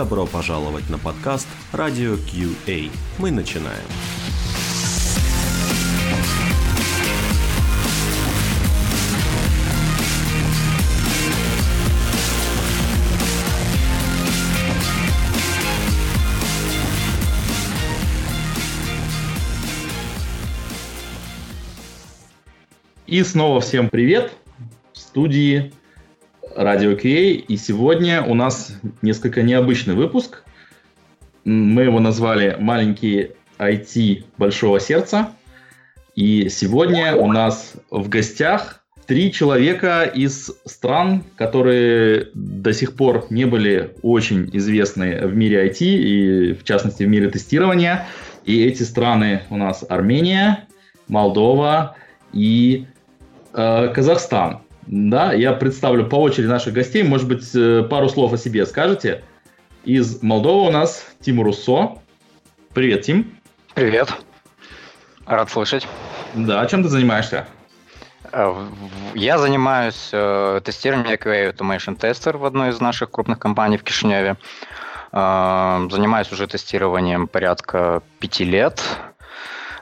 Добро пожаловать на подкаст Radio QA. Мы начинаем. И снова всем привет в студии Радио QA. И сегодня у нас несколько необычный выпуск. Мы его назвали «Маленький IT Большого Сердца». И сегодня у нас в гостях три человека из стран, которые до сих пор не были очень известны в мире IT и, в частности, в мире тестирования. И эти страны у нас Армения, Молдова и Э, Казахстан. Да, я представлю по очереди наших гостей. Может быть, э, пару слов о себе скажете. Из Молдовы у нас Тимур Руссо. Привет, Тим. Привет. Рад слышать. Да, чем ты занимаешься? Э, я занимаюсь э, тестированием QA Automation Tester в одной из наших крупных компаний в Кишиневе. Э, занимаюсь уже тестированием порядка пяти лет.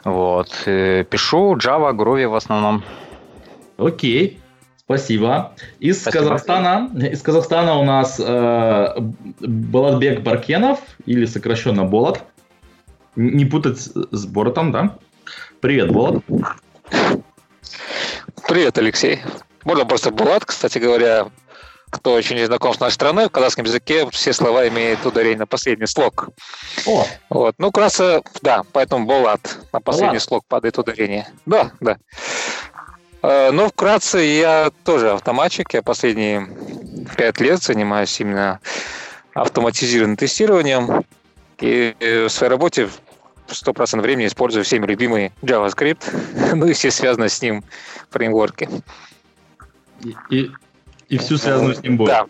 Вот. Пишу Java, Groovy в основном. Окей, спасибо. Из спасибо. Казахстана, из Казахстана у нас э, Балатбек Баркенов, или сокращенно Болот. Не путать с Боротом, да? Привет, Болот. Привет, Алексей. Можно просто Булат, кстати говоря, кто очень не знаком с нашей страной, в казахском языке все слова имеют ударение на последний слог. О. Вот. Ну, краса, да, поэтому Булат на последний Булат. слог падает ударение. Да, да. Э, ну, вкратце, я тоже автоматчик. Я последние пять лет занимаюсь именно автоматизированным тестированием. И в своей работе 100% времени использую всеми любимый JavaScript, ну и все связанные с ним фреймворки. И, и, и всю связанную с ним боль. Да.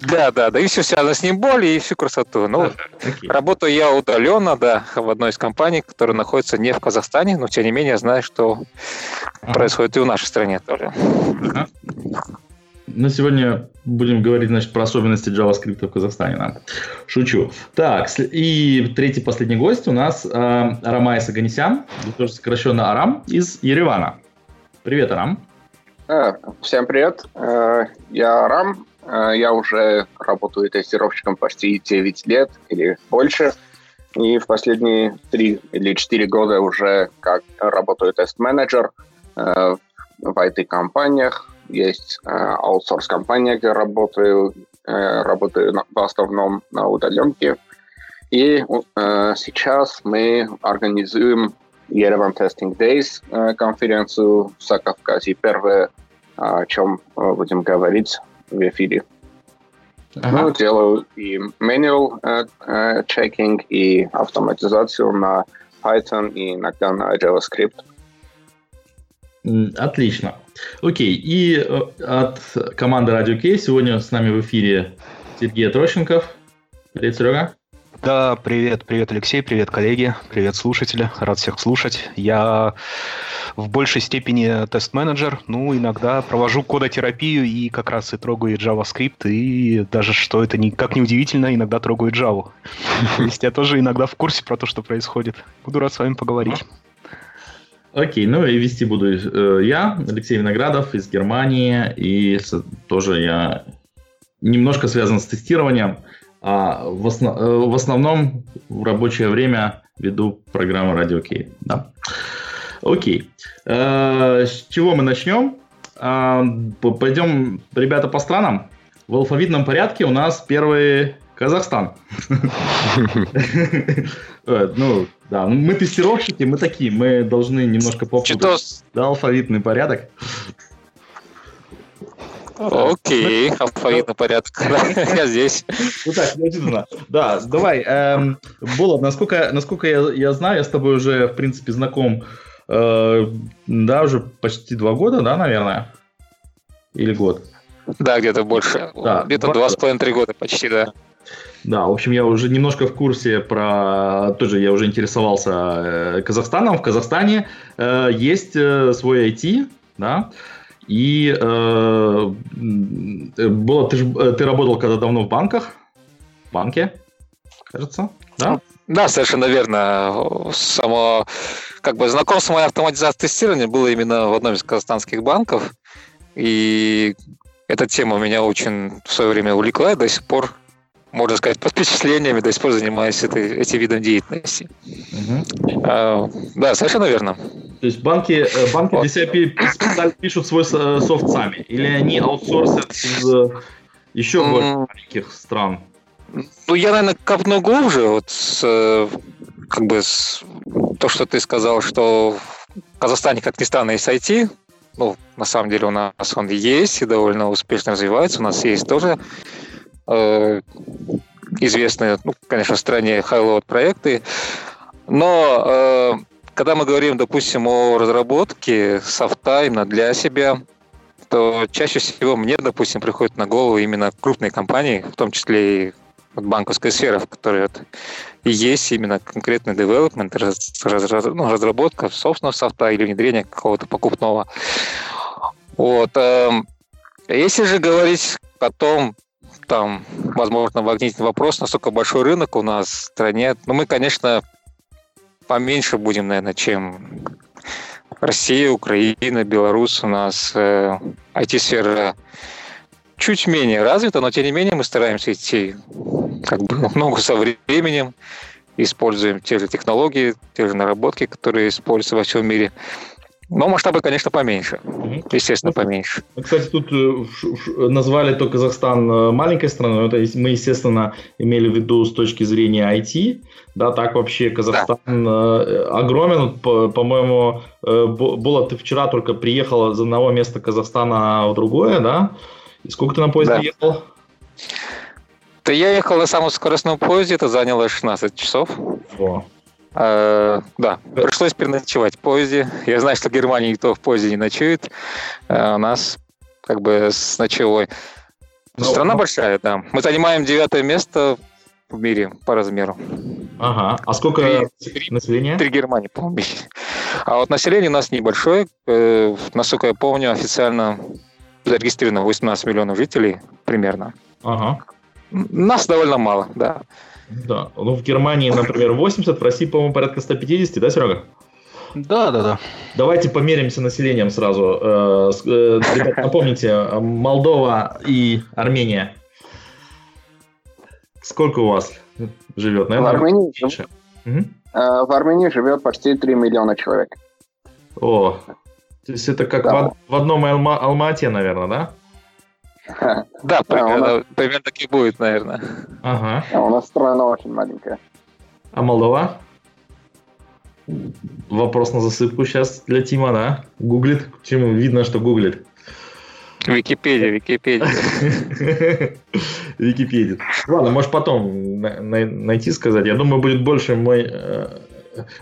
Да, да, да, и все связано с ним боли, и всю красоту. Ну, okay. работаю я удаленно, да, в одной из компаний, которая находится не в Казахстане, но тем не менее знаю, что происходит и в нашей стране тоже. Ну, сегодня будем говорить, значит, про особенности JavaScript в Казахстане. Да. Шучу. Так, и третий последний гость у нас э, Арамай Саганисян, тоже сокращенно Арам, из Еревана. Привет, Арам. Э, всем привет. Э, я Арам, я уже работаю тестировщиком почти 9 лет или больше. И в последние 3 или 4 года уже как работаю тест-менеджер э, в IT-компаниях. Есть э, аутсорс-компания, где работаю, работаю в основном на удаленке. И сейчас мы организуем Yerevan Testing Days конференцию в Закавказье. Первое, о чем будем говорить в эфире. Ага. Ну, делаю и manual uh, uh, checking, и автоматизацию на Python, и иногда на JavaScript. Отлично. Окей, и э, от команды Radio K сегодня с нами в эфире Сергей Трощенков. Привет, Серега. Да, привет, привет, Алексей, привет, коллеги, привет, слушатели, рад всех слушать. Я в большей степени тест-менеджер, ну, иногда провожу кодотерапию и как раз и трогаю JavaScript, и даже, что это никак не удивительно, иногда трогаю Java. То есть я тоже иногда в курсе про то, что происходит. Буду рад с вами поговорить. Окей, ну и вести буду э, я, Алексей Виноградов из Германии, и тоже я немножко связан с тестированием. А в, основ, э, в основном в рабочее время веду программу Radio Key. Да. Окей. Э, с чего мы начнем? Э, пойдем, ребята, по странам. В алфавитном порядке у нас первый Казахстан. Э, ну, да, мы тестировщики, мы такие, мы должны немножко попутать. Да, алфавитный порядок. Окей, алфавитный порядок. Я здесь. Ну так, неожиданно. Да, давай. Эм, Болот, насколько, насколько я, я знаю, я с тобой уже, в принципе, знаком, э, да, уже почти два года, да, наверное? Или год? Да, где-то больше. Да, где-то два с половиной-три года почти, да. Да, в общем, я уже немножко в курсе про... Тоже я уже интересовался э, Казахстаном. В Казахстане э, есть свой IT, да, и э, было, ты, э, ты работал когда давно в банках, банке, кажется, да? Да, совершенно верно. Само как бы знакомство моей автоматизации тестирования было именно в одном из казахстанских банков. И эта тема меня очень в свое время увлекла и до сих пор, можно сказать, под впечатлениями до сих пор занимаюсь этой, этим видом деятельности. Угу. А, да, совершенно верно. То есть банки, э, банки вот. для себя пишут свой э, софт сами? Или они аутсорсят из э, еще более маленьких стран? Ну, я, наверное, копну глубже. Вот с, как бы с, то, что ты сказал, что в Казахстане, как ни странно, есть IT. Ну, на самом деле у нас он есть и довольно успешно развивается. У нас есть тоже известные, ну, конечно, в стране high-load проекты. Но э, когда мы говорим, допустим, о разработке софта именно для себя, то чаще всего мне, допустим, приходит на голову именно крупные компании, в том числе и банковская сфера, в которой вот есть именно конкретный development, раз, раз, ну, разработка собственного софта или внедрение какого-то покупного. Вот. Эм, если же говорить о том, там, возможно, возникнет вопрос, насколько большой рынок у нас в стране, ну, мы, конечно, поменьше будем, наверное, чем Россия, Украина, Беларусь. У нас э, IT-сфера чуть менее развита, но тем не менее мы стараемся идти как бы много со временем, используем те же технологии, те же наработки, которые используются во всем мире. Но масштабы, конечно, поменьше. Естественно, ну, поменьше. Кстати, тут э, назвали то Казахстан э, маленькой страной. Это мы, естественно, имели в виду с точки зрения IT. Да, так вообще Казахстан да. Э, огромен. По-моему, было ты вчера только приехал из одного места Казахстана в другое, да? И сколько ты на поезде да. ехал? Да я ехал на самом скоростном поезде, это заняло 16 часов. О. Э, да, пришлось переночевать в поезде. Я знаю, что в Германии никто в поезде не ночует. Э, у нас как бы с ночевой. Но, ну, Страна но... большая, да. Мы занимаем девятое место в мире по размеру. Ага. А сколько три, населения? Три Германии, по-моему. А вот население у нас небольшое. Э, насколько я помню, официально зарегистрировано 18 миллионов жителей примерно. Ага. Нас довольно мало, да. Да. Ну, в Германии, например, 80, в России, по-моему, порядка 150, да, Серега? Да, да, да. Давайте померимся населением сразу. Э, э, ребят, напомните, Молдова и Армения. Сколько у вас живет? Наверное, в Армении, меньше. Угу. В Армении живет почти 3 миллиона человек. О, то есть это как да. в, в одном Алма, Алмате, наверное, да? Да, примерно, так и будет, наверное. Ага. А у нас страна очень маленькая. А Молдова? Вопрос на засыпку сейчас для Тима, да? Гуглит? Чему видно, что гуглит? Википедия, Википедия. Википедия. Ладно, может потом найти сказать. Я думаю, будет больше мой... Э,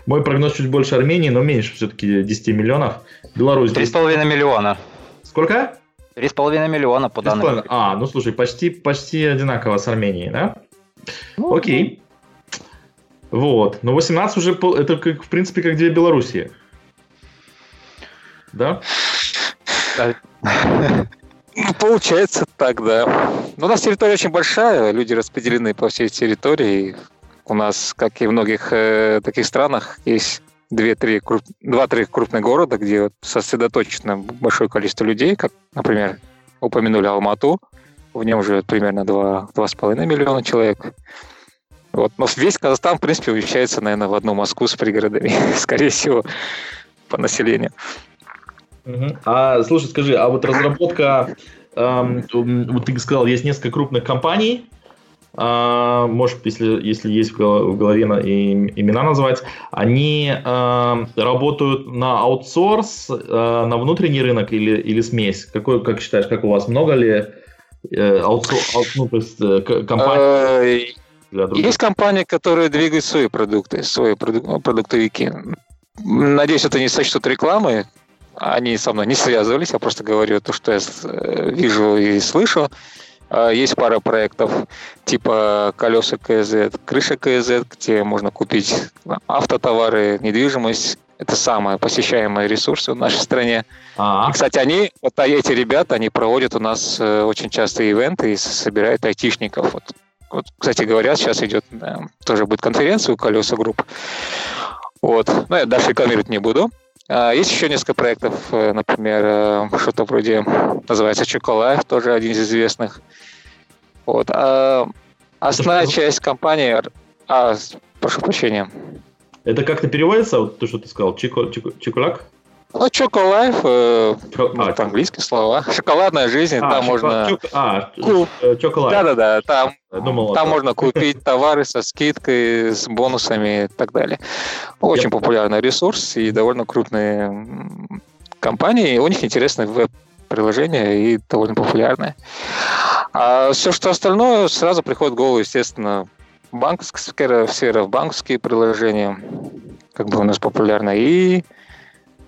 мой прогноз чуть больше Армении, но меньше все-таки 10 миллионов. Беларусь... 3,5 миллиона. Сколько? Три с половиной миллиона по данным. А, ну слушай, почти, почти одинаково с Арменией, да? Ну, Окей. Вот. Но 18 уже, это как, в принципе, как две Белоруссии. Да? Ну, получается так, да. Но ну, у нас территория очень большая, люди распределены по всей территории. У нас, как и в многих э, таких странах, есть две-три круп... два-три крупных города, где сосредоточено большое количество людей, как, например, упомянули Алмату, в нем живет примерно 2,5 миллиона человек. Вот. Но весь Казахстан, в принципе, умещается, наверное, в одну Москву с пригородами, скорее всего, по населению. Угу. А, слушай, скажи, а вот разработка, эм, вот ты сказал, есть несколько крупных компаний, а, может, если, если есть в голове имена назвать, они а, работают на аутсорс, а, на внутренний рынок или, или смесь? Какой, как считаешь, как у вас? Много ли э, аутсорс, ну, то есть э, компаний? Есть компании, которые двигают свои продукты, свои продуктовики. Надеюсь, это не сочтут рекламой. Они со мной не связывались, я просто говорю то, что я э, вижу и слышу. А, есть пара проектов типа колеса КЗ, крыша КЗ, где можно купить автотовары, недвижимость. Это самые посещаемые ресурсы в нашей стране. А-а. И, кстати, они, вот эти ребята, они проводят у нас э, очень часто ивенты и собирают айтишников. Вот Вот, кстати говоря, сейчас идет, да, тоже будет конференция у Колеса Групп. Вот. Ну, я дальше рекламировать не буду. А, есть еще несколько проектов, э, например, э, что-то вроде называется Чоколайф, тоже один из известных. Вот. А основная часть компании... А, прошу прощения. Это как-то переводится, вот то, что ты сказал, чико, чико, чикулак? Ну, Чоколайф, э, а, это английские слова. Шоколадная жизнь, а, там чоко, можно... Чок, а, Куп... Чоколайф. Да-да-да, там, думал, там можно купить товары со скидкой, с бонусами и так далее. Очень Я... популярный ресурс и довольно крупные компании. У них интересные веб-приложения и довольно популярные. А все, что остальное, сразу приходит в голову, естественно, банковская сфера, сфера банковские приложения, как бы у нас популярно, и Э,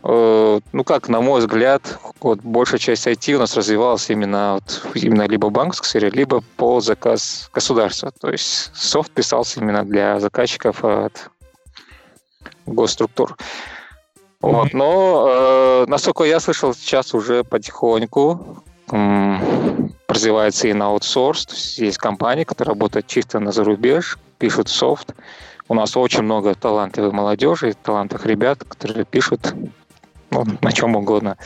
ну как, на мой взгляд, вот большая часть IT у нас развивалась именно, вот, именно либо в банковской сфере, либо по заказ государства. То есть софт писался именно для заказчиков от госструктур. Вот, но, э, насколько я слышал, сейчас уже потихоньку м, развивается и на аутсорс. То есть, есть компании, которые работают чисто на зарубеж, пишут софт. У нас очень много талантливой молодежи, талантливых ребят, которые пишут ну, на чем угодно.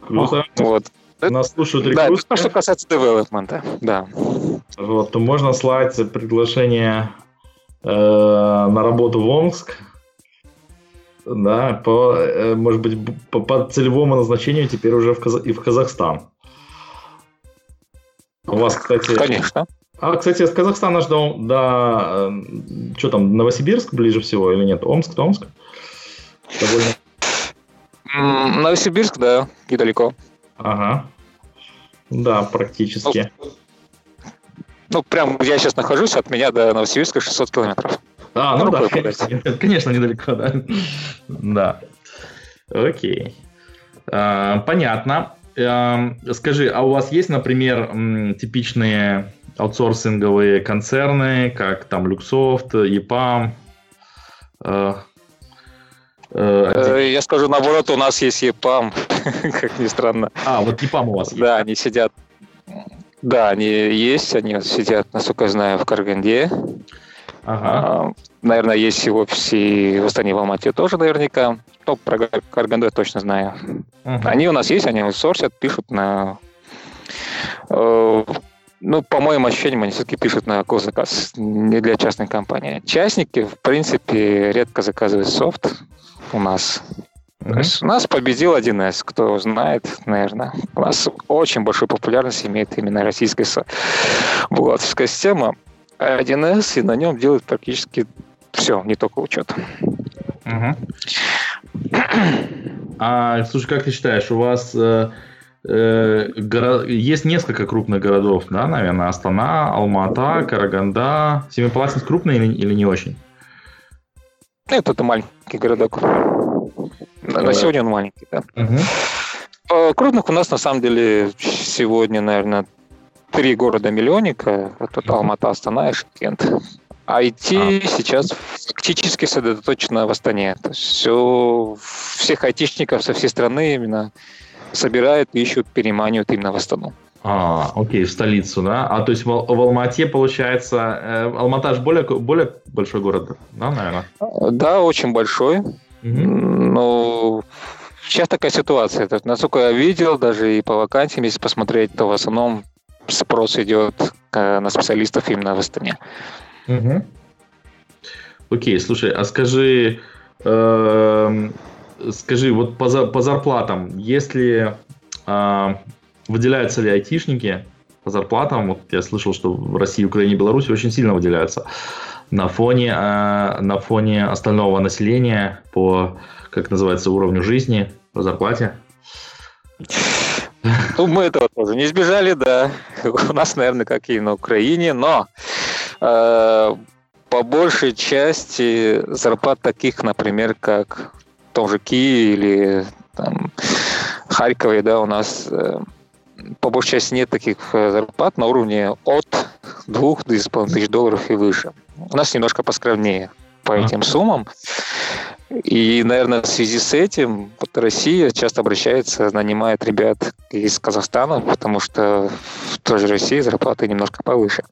Круто. Вот. Нас слушают рекрутеры. Да, что касается девелопмента, да. Вот, то можно слать приглашение э, на работу в Омск, да, по, э, может быть, по, по целевому назначению теперь уже в Каза- и в Казахстан. У вас, кстати... Конечно. А, кстати, с Казахстана ждал, да, э, что там, Новосибирск ближе всего или нет? Омск, то Омск? Довольно Новосибирск, да, недалеко. Ага. Да, практически. Ну, ну, прям я сейчас нахожусь, от меня до Новосибирска 600 километров. А, ну, ну да, конечно, конечно, недалеко, да. Да. Окей. А, понятно. А, скажи, а у вас есть, например, типичные аутсорсинговые концерны, как там Люксофт, EPAM, Э, я скажу наоборот, у нас есть EPAM, как ни странно. А, вот EPAM у вас есть? Да, они сидят. Да, они есть, они сидят, насколько я знаю, в Карганде. Ага. А, наверное, есть и в офисе в Астане в Алмате тоже наверняка. Но про Карганду я точно знаю. Ага. Они у нас есть, они сорсят, пишут на... Ну, по моим ощущениям, они все-таки пишут на госзаказ, не для частной компании. Частники, в принципе, редко заказывают софт у нас. Mm-hmm. То есть у нас победил 1С, кто знает, наверное. У нас очень большую популярность имеет именно российская бухгалтерская система. 1С, и на нем делают практически все, не только учет. Угу. А, слушай, как ты считаешь, у вас э. Есть несколько крупных городов, да, наверное, Астана, Алмата, Караганда. Семипалатинск крупный или, или не очень? Это, это маленький городок. На, на сегодня он маленький, да. Угу. Крупных у нас на самом деле сегодня, наверное, три города-миллионника. Это Алмата, Астана и Шымкент. IT а. сейчас фактически сосредоточено в Астане. То есть все, всех айтишников со всей страны именно собирают, ищут, переманивают именно в Астану. А, окей, в столицу, да? А то есть в, в Алмате, получается, э, Алмата же более, более большой город, да, наверное? Да, очень большой. Угу. Но сейчас такая ситуация. То, насколько я видел, даже и по вакансиям, если посмотреть, то в основном спрос идет э, на специалистов именно в Астане. Угу. Окей, слушай, а скажи, э, скажи, вот по, по зарплатам, если э, Выделяются ли айтишники по зарплатам? Вот я слышал, что в России, Украине и Беларуси очень сильно выделяются на фоне, э, на фоне остального населения по, как называется, уровню жизни, по зарплате. Ну, мы этого тоже не избежали, да. У нас, наверное, как и на Украине, но э, по большей части зарплат таких, например, как том же Киеве или там, Харькове, да, у нас э, по большей части нет таких э, зарплат на уровне от 2-2,5 тысяч долларов и выше. У нас немножко поскромнее по этим суммам. И, наверное, в связи с этим вот Россия часто обращается, нанимает ребят из Казахстана, потому что в той же России зарплаты немножко повыше.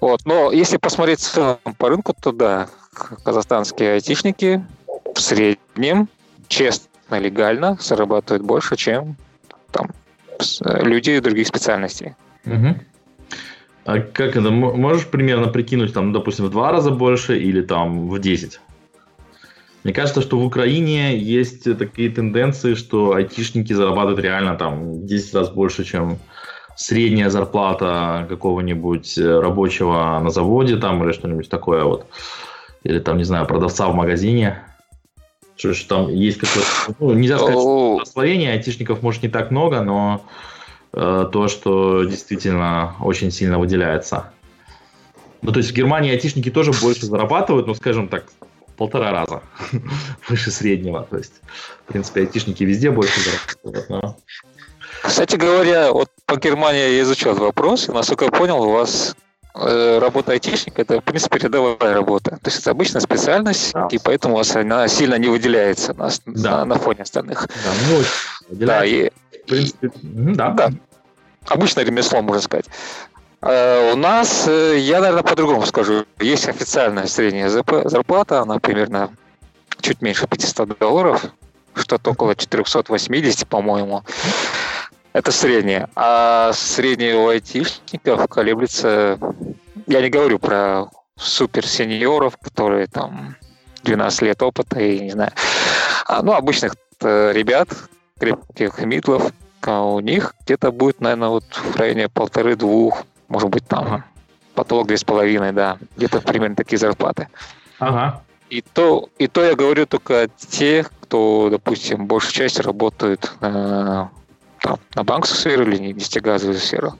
Вот. Но если посмотреть в целом по рынку, то да, казахстанские айтишники в среднем честно, легально зарабатывают больше, чем там люди других специальностей. Угу. А как это? Можешь примерно прикинуть, там, допустим, в два раза больше или там в 10? Мне кажется, что в Украине есть такие тенденции, что айтишники зарабатывают реально там 10 раз больше, чем средняя зарплата какого-нибудь рабочего на заводе там или что-нибудь такое вот. Или там, не знаю, продавца в магазине. Что ж там есть какое-то... Ну, нельзя сказать, что в Словении айтишников, может, не так много, но э, то, что действительно очень сильно выделяется. Ну, то есть в Германии айтишники тоже больше зарабатывают, но, скажем так, полтора раза выше среднего. То есть, в принципе, айтишники везде больше зарабатывают. Но... Кстати говоря, вот по Германии я изучал вопрос, и, насколько я понял, у вас работа айтишника это, в принципе, рядовая работа. То есть это обычная специальность, да. и поэтому она сильно не выделяется на, да. на, на фоне остальных. Да, ну, да, и, в принципе, и, да. да. Обычное ремесло, можно сказать. Э, у нас, э, я, наверное, по-другому скажу. Есть официальная средняя зарплата, она примерно чуть меньше 500 долларов, что-то около 480, по-моему. Это среднее. А среднее у айтишников колеблется... Я не говорю про супер-сеньоров, которые там 12 лет опыта и, не знаю, а, ну, обычных э, ребят, крепких мидлов, а у них где-то будет, наверное, вот в районе полторы-двух может быть, там потолок две с половиной, да, где-то примерно такие зарплаты. Ага. И то, и то я говорю только те, кто, допустим, большей части работают э, там, на банковскую сферу или нефтегазовую сферу.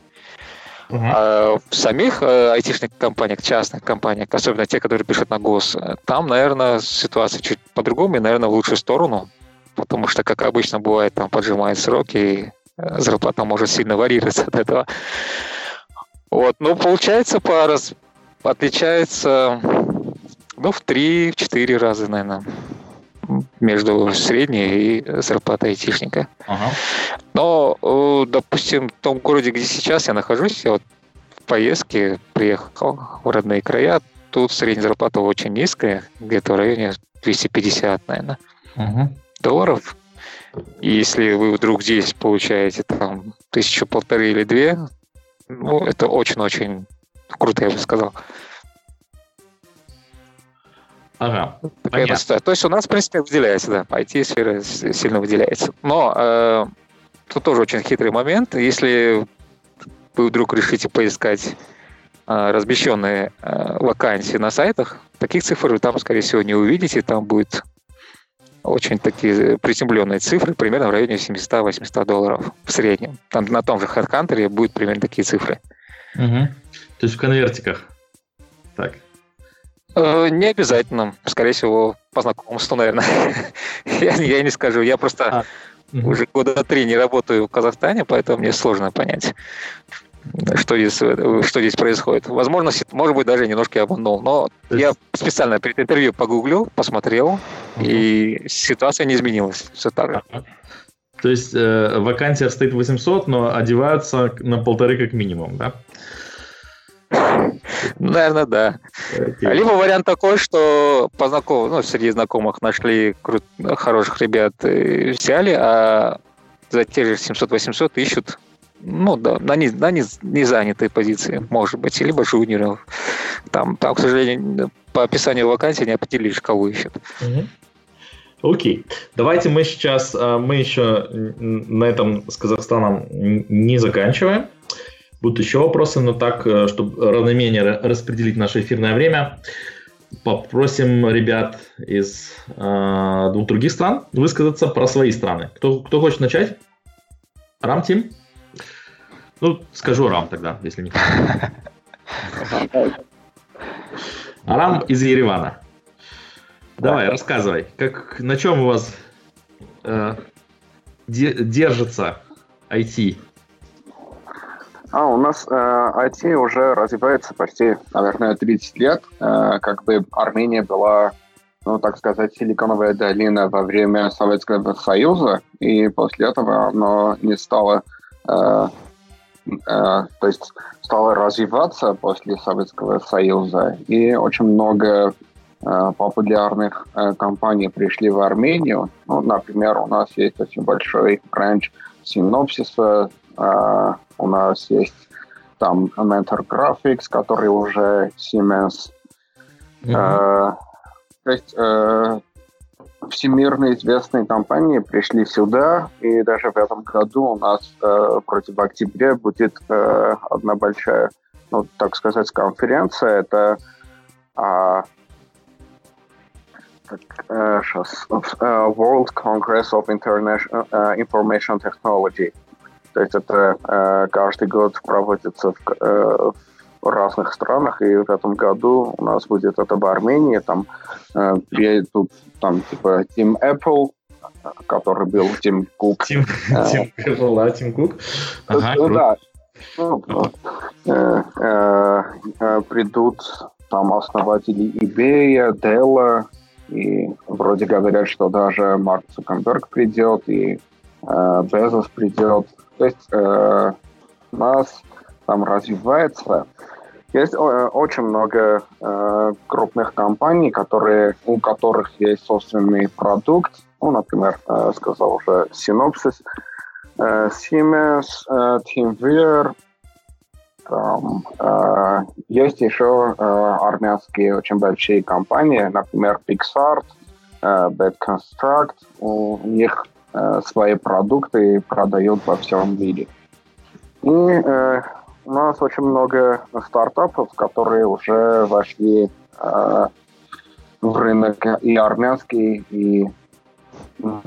Uh-huh. А в самих э, айтишных компаниях, частных компаниях, особенно те, которые пишут на гос, там, наверное, ситуация чуть по-другому и, наверное, в лучшую сторону, потому что, как обычно бывает, там поджимают сроки, и э, зарплата может сильно варьироваться от этого. Вот, ну, получается, по раз... отличается ну, в 3-4 раза, наверное, между средней и зарплатой айтишника. Ага. Но, э, допустим, в том городе, где сейчас я нахожусь, я вот в поездке приехал в родные края, тут средняя зарплата очень низкая, где-то в районе 250, наверное, ага. долларов. И если вы вдруг здесь получаете там тысячу полторы или две, ну, это очень-очень круто, я бы сказал. Ага, понятно. То есть у нас, в принципе, выделяется, да, IT-сфера сильно выделяется. Но э, тут тоже очень хитрый момент. Если вы вдруг решите поискать э, размещенные э, вакансии на сайтах, таких цифр вы там, скорее всего, не увидите. Там будет очень такие приземленные цифры, примерно в районе 700-800 долларов в среднем. Там на том же HeadHunter будет примерно такие цифры. Угу. То есть в конвертиках. Так. Э, не обязательно. Скорее всего, по знакомству, наверное. я, я не скажу. Я просто а. уже года три не работаю в Казахстане, поэтому мне сложно понять что здесь, что здесь происходит. Возможно, может быть, даже немножко я обманул. Но есть... я специально перед интервью погуглил, посмотрел, uh-huh. и ситуация не изменилась. Все так же. Uh-huh. То есть э, вакансия стоит 800, но одеваются на полторы как минимум, да? Наверное, да. Okay. Либо вариант такой, что по знакомым, ну, среди знакомых нашли крут, хороших ребят и взяли, а за те же 700-800 ищут ну да, на, не, на не, не занятой позиции, может быть, либо жуниоров. Там, там, к сожалению, по описанию вакансии не определили, кого ищут. Окей. Давайте мы сейчас, а, мы еще на этом с Казахстаном не заканчиваем. Будут еще вопросы, но так, э, чтобы равномерно распределить наше эфирное время, попросим ребят из э, двух других стран высказаться про свои страны. Кто, кто хочет начать? Рам, Тим? Ну, скажу Арам тогда, если не Арам из Еревана. Давай, рассказывай, как, на чем у вас э, держится IT? А, у нас э, IT уже развивается почти, наверное, 30 лет. Э, как бы Армения была, ну, так сказать, силиконовая долина во время Советского Союза, и после этого оно не стало э, то есть стала развиваться после Советского Союза, и очень много популярных компаний пришли в Армению. Ну, например, у нас есть очень большой бренд Synopsys, у нас есть там Mentor Graphics, который уже Siemens. Mm-hmm. то есть всемирно известные компании пришли сюда, и даже в этом году у нас э, против октября будет э, одна большая, ну, так сказать, конференция. Это э, сейчас, э, World Congress of International uh, Information Technology. То есть это э, каждый год проводится в, э, в разных странах, и в этом году у нас будет это в Армении, там э, приедут там типа Тим Apple, который был Тим Кук. Тим, Тим Apple, да, Тим Кук. Ага, ну, да. Ну, э, э, э, придут там основатели eBay, Dell, и вроде говорят, что даже Марк Цукерберг придет, и Безос придет. То есть э, у нас там развивается. Есть э, очень много э, крупных компаний, которые, у которых есть собственный продукт. Ну, например, э, сказал уже Synopsys, э, Siemens, э, TeamViewer. Там, э, есть еще э, армянские очень большие компании, например, PixArt, э, BadConstruct. У них э, свои продукты продают во всем мире. И э, у нас очень много стартапов, которые уже вошли э, в рынок и армянский, и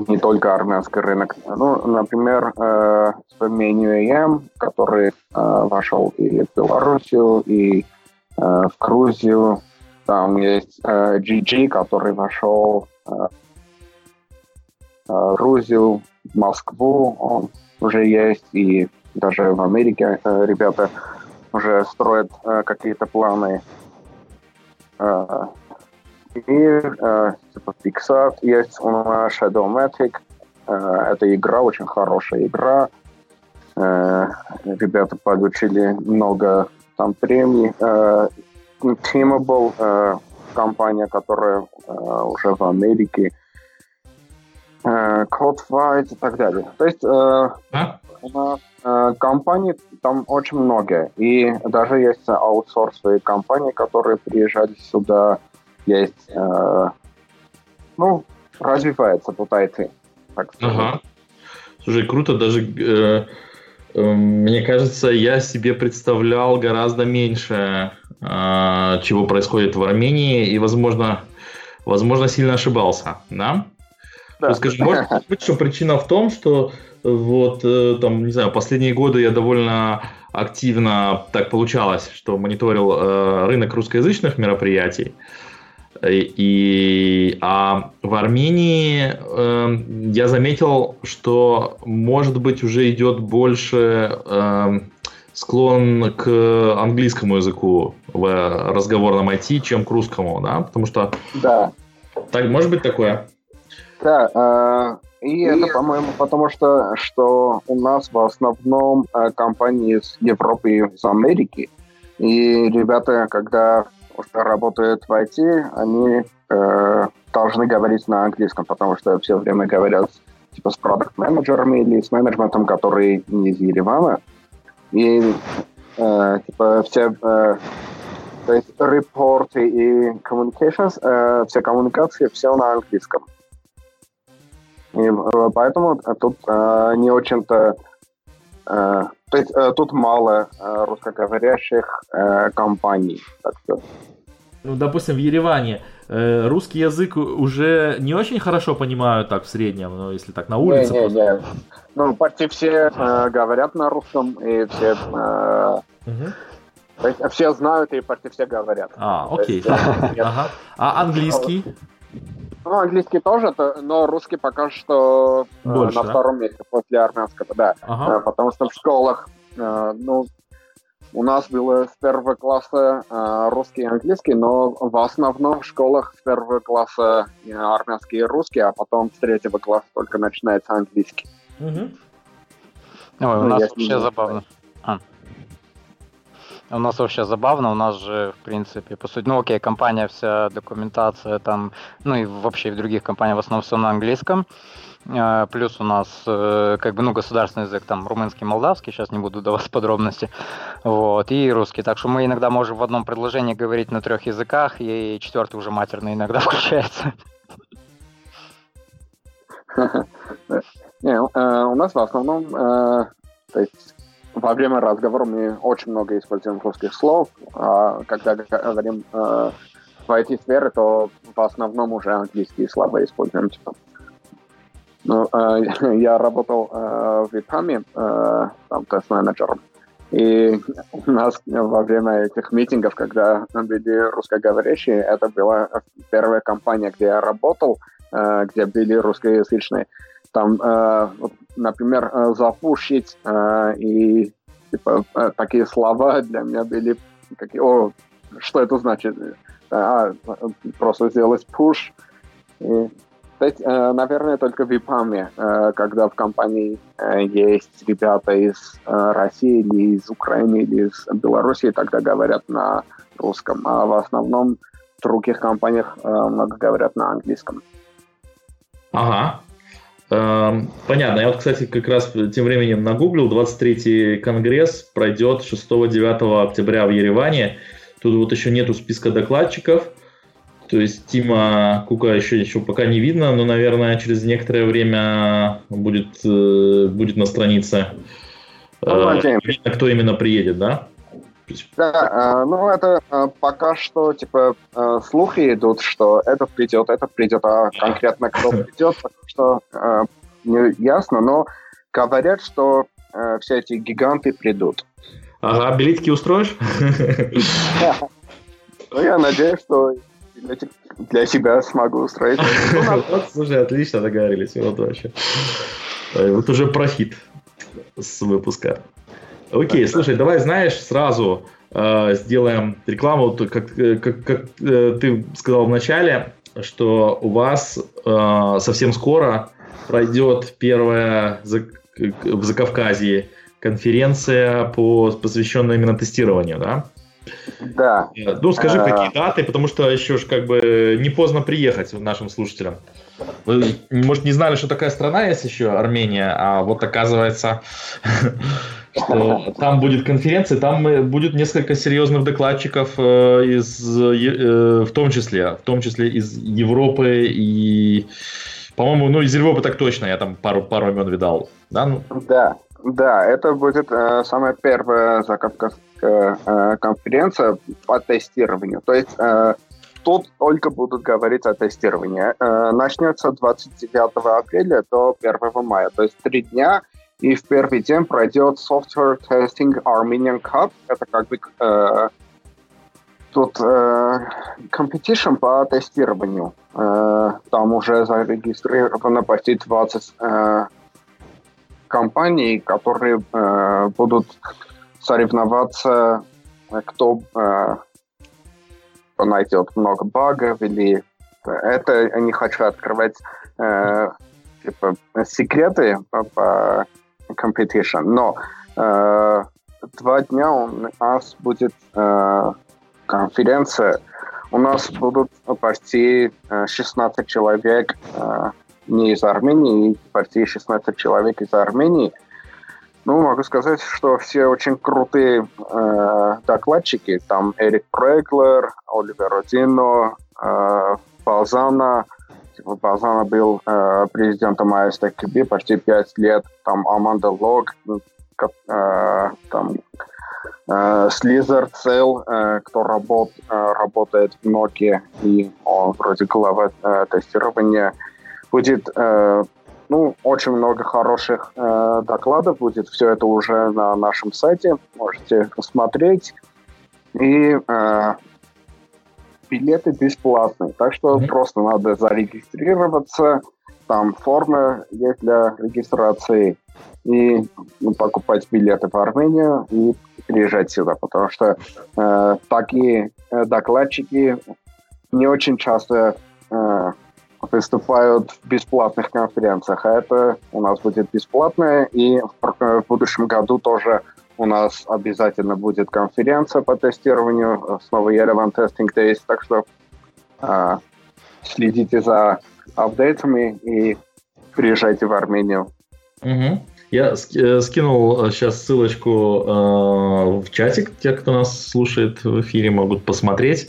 не только армянский рынок. Ну, например, э, Menu который э, вошел и в Белоруссию, и э, в Грузию. Там есть э, GG, который вошел э, Грузию, в Москву, уже есть, и даже в Америке э, ребята уже строят э, какие-то планы. Э, и типа Pixar есть у нас Shadowmatic. Это игра, очень хорошая игра. Ребята получили много там премий. Teamable, компания, которая уже в Америке. Codewise и так далее. То есть а? у нас Э, компаний там очень много. И даже есть аутсорсовые компании, которые приезжали сюда. Есть, э, ну, развивается IT. Так ага. Слушай, круто, даже э, э, мне кажется, я себе представлял гораздо меньше, э, чего происходит в Армении, и, возможно, возможно, сильно ошибался, да? Да. Скажи, может быть, что причина в том, что вот, э, там, не знаю, последние годы я довольно активно так получалось, что мониторил э, рынок русскоязычных мероприятий. И, а в Армении э, я заметил, что, может быть, уже идет больше э, склон к английскому языку в разговорном IT, чем к русскому, да? Потому что... Да. Так, может быть такое? Да, э, и это, по-моему, потому что, что у нас в основном э, компании из Европы и из Америки. И ребята, когда работают в IT, они э, должны говорить на английском, потому что все время говорят типа с продукт-менеджерами или с менеджментом, который не из Еревана. И э, типа все э, то есть репорты и communications, э, все коммуникации, все на английском. И э, поэтому тут э, не очень-то... Э, то есть э, тут мало э, русскоговорящих э, компаний. Так что. Ну, допустим, в Ереване э, русский язык уже не очень хорошо понимают так в среднем, ну, если так на улице. Не, не, не. Ну, почти все э, говорят на русском, и все... Э, угу. То есть все знают и почти все говорят. А, окей. Есть, ага. А английский? Ну, английский тоже, но русский пока что э, Больше, на да? втором месте после армянского, да. Ага. Э, потому что в школах, э, ну, у нас было с первого класса русский и английский, но в основном в школах с первого класса армянский и русский, а потом с третьего класса только начинается английский. Угу. Ой, у ну, нас вообще забавно. А. У нас вообще забавно, у нас же, в принципе, по сути, ну окей, компания вся, документация там, ну и вообще в других компаниях в основном все на английском. А, плюс у нас э, как бы, ну, государственный язык там румынский, молдавский, сейчас не буду давать подробности, вот, и русский. Так что мы иногда можем в одном предложении говорить на трех языках, и четвертый уже матерный иногда включается. Э, у нас в основном, э, то есть во время разговора мы очень много используем русских слов, а когда говорим в IT-сфере, то в основном уже английские слова используем, типа ну, э, я работал э, в Вьетнаме, э, там, тест-менеджером. И у нас во время этих митингов, когда были русскоговорящие, это была первая компания, где я работал, э, где были русскоязычные. Там, э, например, э, запушить э, и типа, э, такие слова для меня были какие, о, что это значит? А, просто сделать push. И есть, э, наверное, только в ИПАМе, э, когда в компании есть ребята из России или из Украины или из Беларуси, тогда говорят на русском, а в основном в других компаниях много говорят на английском. Ага. Эм, понятно. Я вот, кстати, как раз тем временем нагуглил. 23-й конгресс пройдет 6-9 октября в Ереване. Тут вот еще нету списка докладчиков. То есть Тима Кука еще, еще пока не видно, но, наверное, через некоторое время будет, э, будет на странице. Ну, э, кто именно приедет, да? Да, э, ну это э, пока что типа э, слухи идут, что это придет, это придет, а конкретно кто придет, потому что э, не ясно, но говорят, что э, все эти гиганты придут. Ага, билетики устроишь? Ну, я надеюсь, что для, себя смогу устроить. Вот, слушай, отлично договорились. Вот вообще. Вот уже профит с выпуска. Окей, слушай, давай, знаешь, сразу э, сделаем рекламу, как, как, как э, ты сказал в начале, что у вас э, совсем скоро пройдет первая в Закавказье конференция, по, посвященная именно тестированию, да? Да. Ну, скажи, а... какие даты, потому что еще ж как бы не поздно приехать нашим слушателям. Вы, может, не знали, что такая страна есть еще, Армения, а вот оказывается, что там будет конференция, там э, будет несколько серьезных докладчиков э, из, э, в том числе, в том числе из Европы и, по-моему, ну, из Европы так точно, я там пару, пару имен видал, да? Ну? Да, да, это будет э, самая первая закавказская э, конференция по тестированию. То есть э, тут только будут говорить о тестировании. Начнется 29 апреля до 1 мая, то есть три дня. И в первый день пройдет Software Testing Armenian Cup. Это как бы э, тут э, competition по тестированию. Э, там уже зарегистрировано почти 20 э, компаний, которые э, будут соревноваться, э, кто, э, найдет много багов или это я не хочу открывать э, типа, секреты по, по competition, но э, два дня у нас будет э, конференция. У нас будут почти 16 человек э, не из Армении, почти 16 человек из Армении – ну, могу сказать, что все очень крутые э, докладчики. Там Эрик Преглер, Оливер Родино, э, Балзана. Балзана был э, президентом АСТКБ почти пять лет. Там Аманда Лог, э, там э, Слизер Цел, э, кто работ, э, работает в Nokia, и он вроде глава э, тестирования. Будет э, ну, очень много хороших э, докладов будет. Все это уже на нашем сайте. Можете посмотреть. И э, билеты бесплатные. Так что mm-hmm. просто надо зарегистрироваться. Там форма есть для регистрации. И ну, покупать билеты в Армению и приезжать сюда. Потому что э, такие э, докладчики не очень часто э, выступают в бесплатных конференциях, а это у нас будет бесплатное, и в, в будущем году тоже у нас обязательно будет конференция по тестированию, снова Yerevan Testing Days, так что э, следите за апдейтами и приезжайте в Армению. Угу. Я э, скинул сейчас э, ссылочку э, в чатик. Те, кто нас слушает в эфире, могут посмотреть.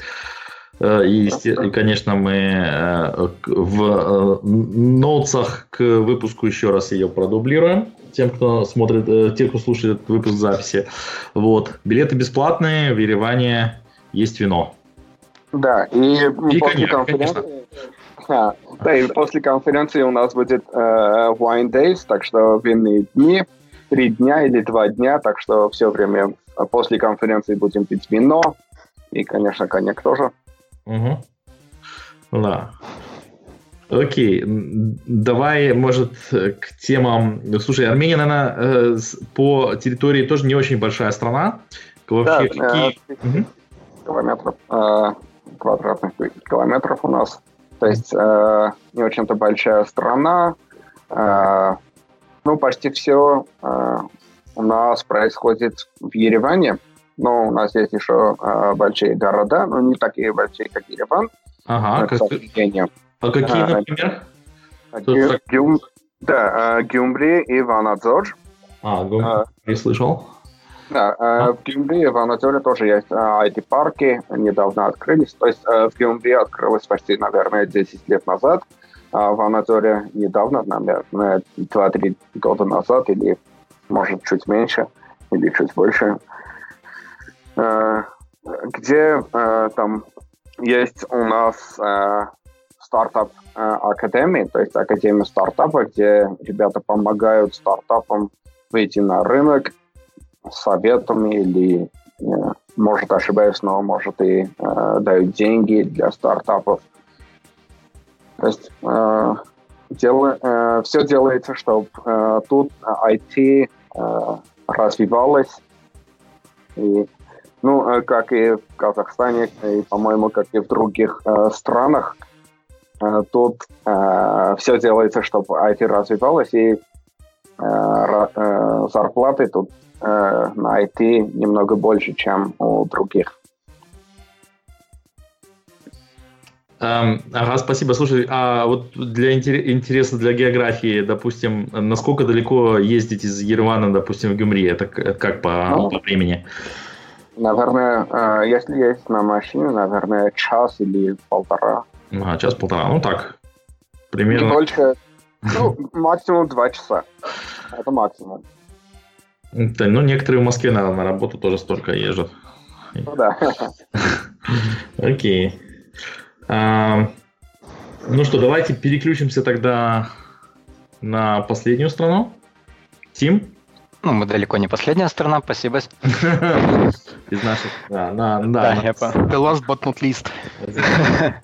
Э, и, конечно, мы в ноутсах к выпуску еще раз ее продублируем. Тем, кто смотрит, те, кто слушает этот выпуск записи. Вот. Билеты бесплатные, в Ереване есть вино. Да, и, и после конференции... А, да, и после конференции у нас будет э, Wine Days, так что винные дни, три дня или два дня, так что все время после конференции будем пить вино, и, конечно, коньяк тоже. Угу. Да. Окей, давай, может, к темам... Слушай, Армения, наверное, э, по территории тоже не очень большая страна. Вообще, да, какие... э, километров, э, квадратных километров у нас. То есть э, не очень-то большая страна. Э, ну, почти все э, у нас происходит в Ереване. Но у нас есть еще э, большие города, но не такие большие, как Ереван. Ага, как... А какие, а, например? Гю, Гюм, да, э, Гюмри и Ванадзор. А, Гюмри, а, не слышал. Да, а? в Гюмри в Анатолии тоже есть IT-парки, недавно открылись. То есть в Гюмри открылось почти, наверное, 10 лет назад, а в Анатолии недавно, наверное, 2-3 года назад, или, может, чуть меньше, или чуть больше, где там есть у нас стартап академии, то есть академия стартапа, где ребята помогают стартапам выйти на рынок, советами или, э, может, ошибаюсь, но, может, и э, дают деньги для стартапов. То есть э, э, все делается, чтобы э, тут IT э, развивалось. И, ну, э, как и в Казахстане, и, по-моему, как и в других э, странах, э, тут э, все делается, чтобы IT развивалось, и э, э, зарплаты тут э, на IT немного больше, чем у других. Um, ага, спасибо. Слушай, а вот для интереса для географии, допустим, насколько далеко ездить из Еревана, допустим, в Гюмри? Это как по, ну, по времени? Наверное, э, если есть на машине, наверное, час или полтора. А, час-полтора, ну так, примерно. Не больше, ну, максимум два часа. Это максимум. Да, ну, некоторые в Москве, наверное, на работу тоже столько езжат. Ну да. Окей. А, ну что, давайте переключимся тогда на последнюю страну. Тим? Ну, мы далеко не последняя страна, спасибо. Из наших, да, да, да. я The last but not least.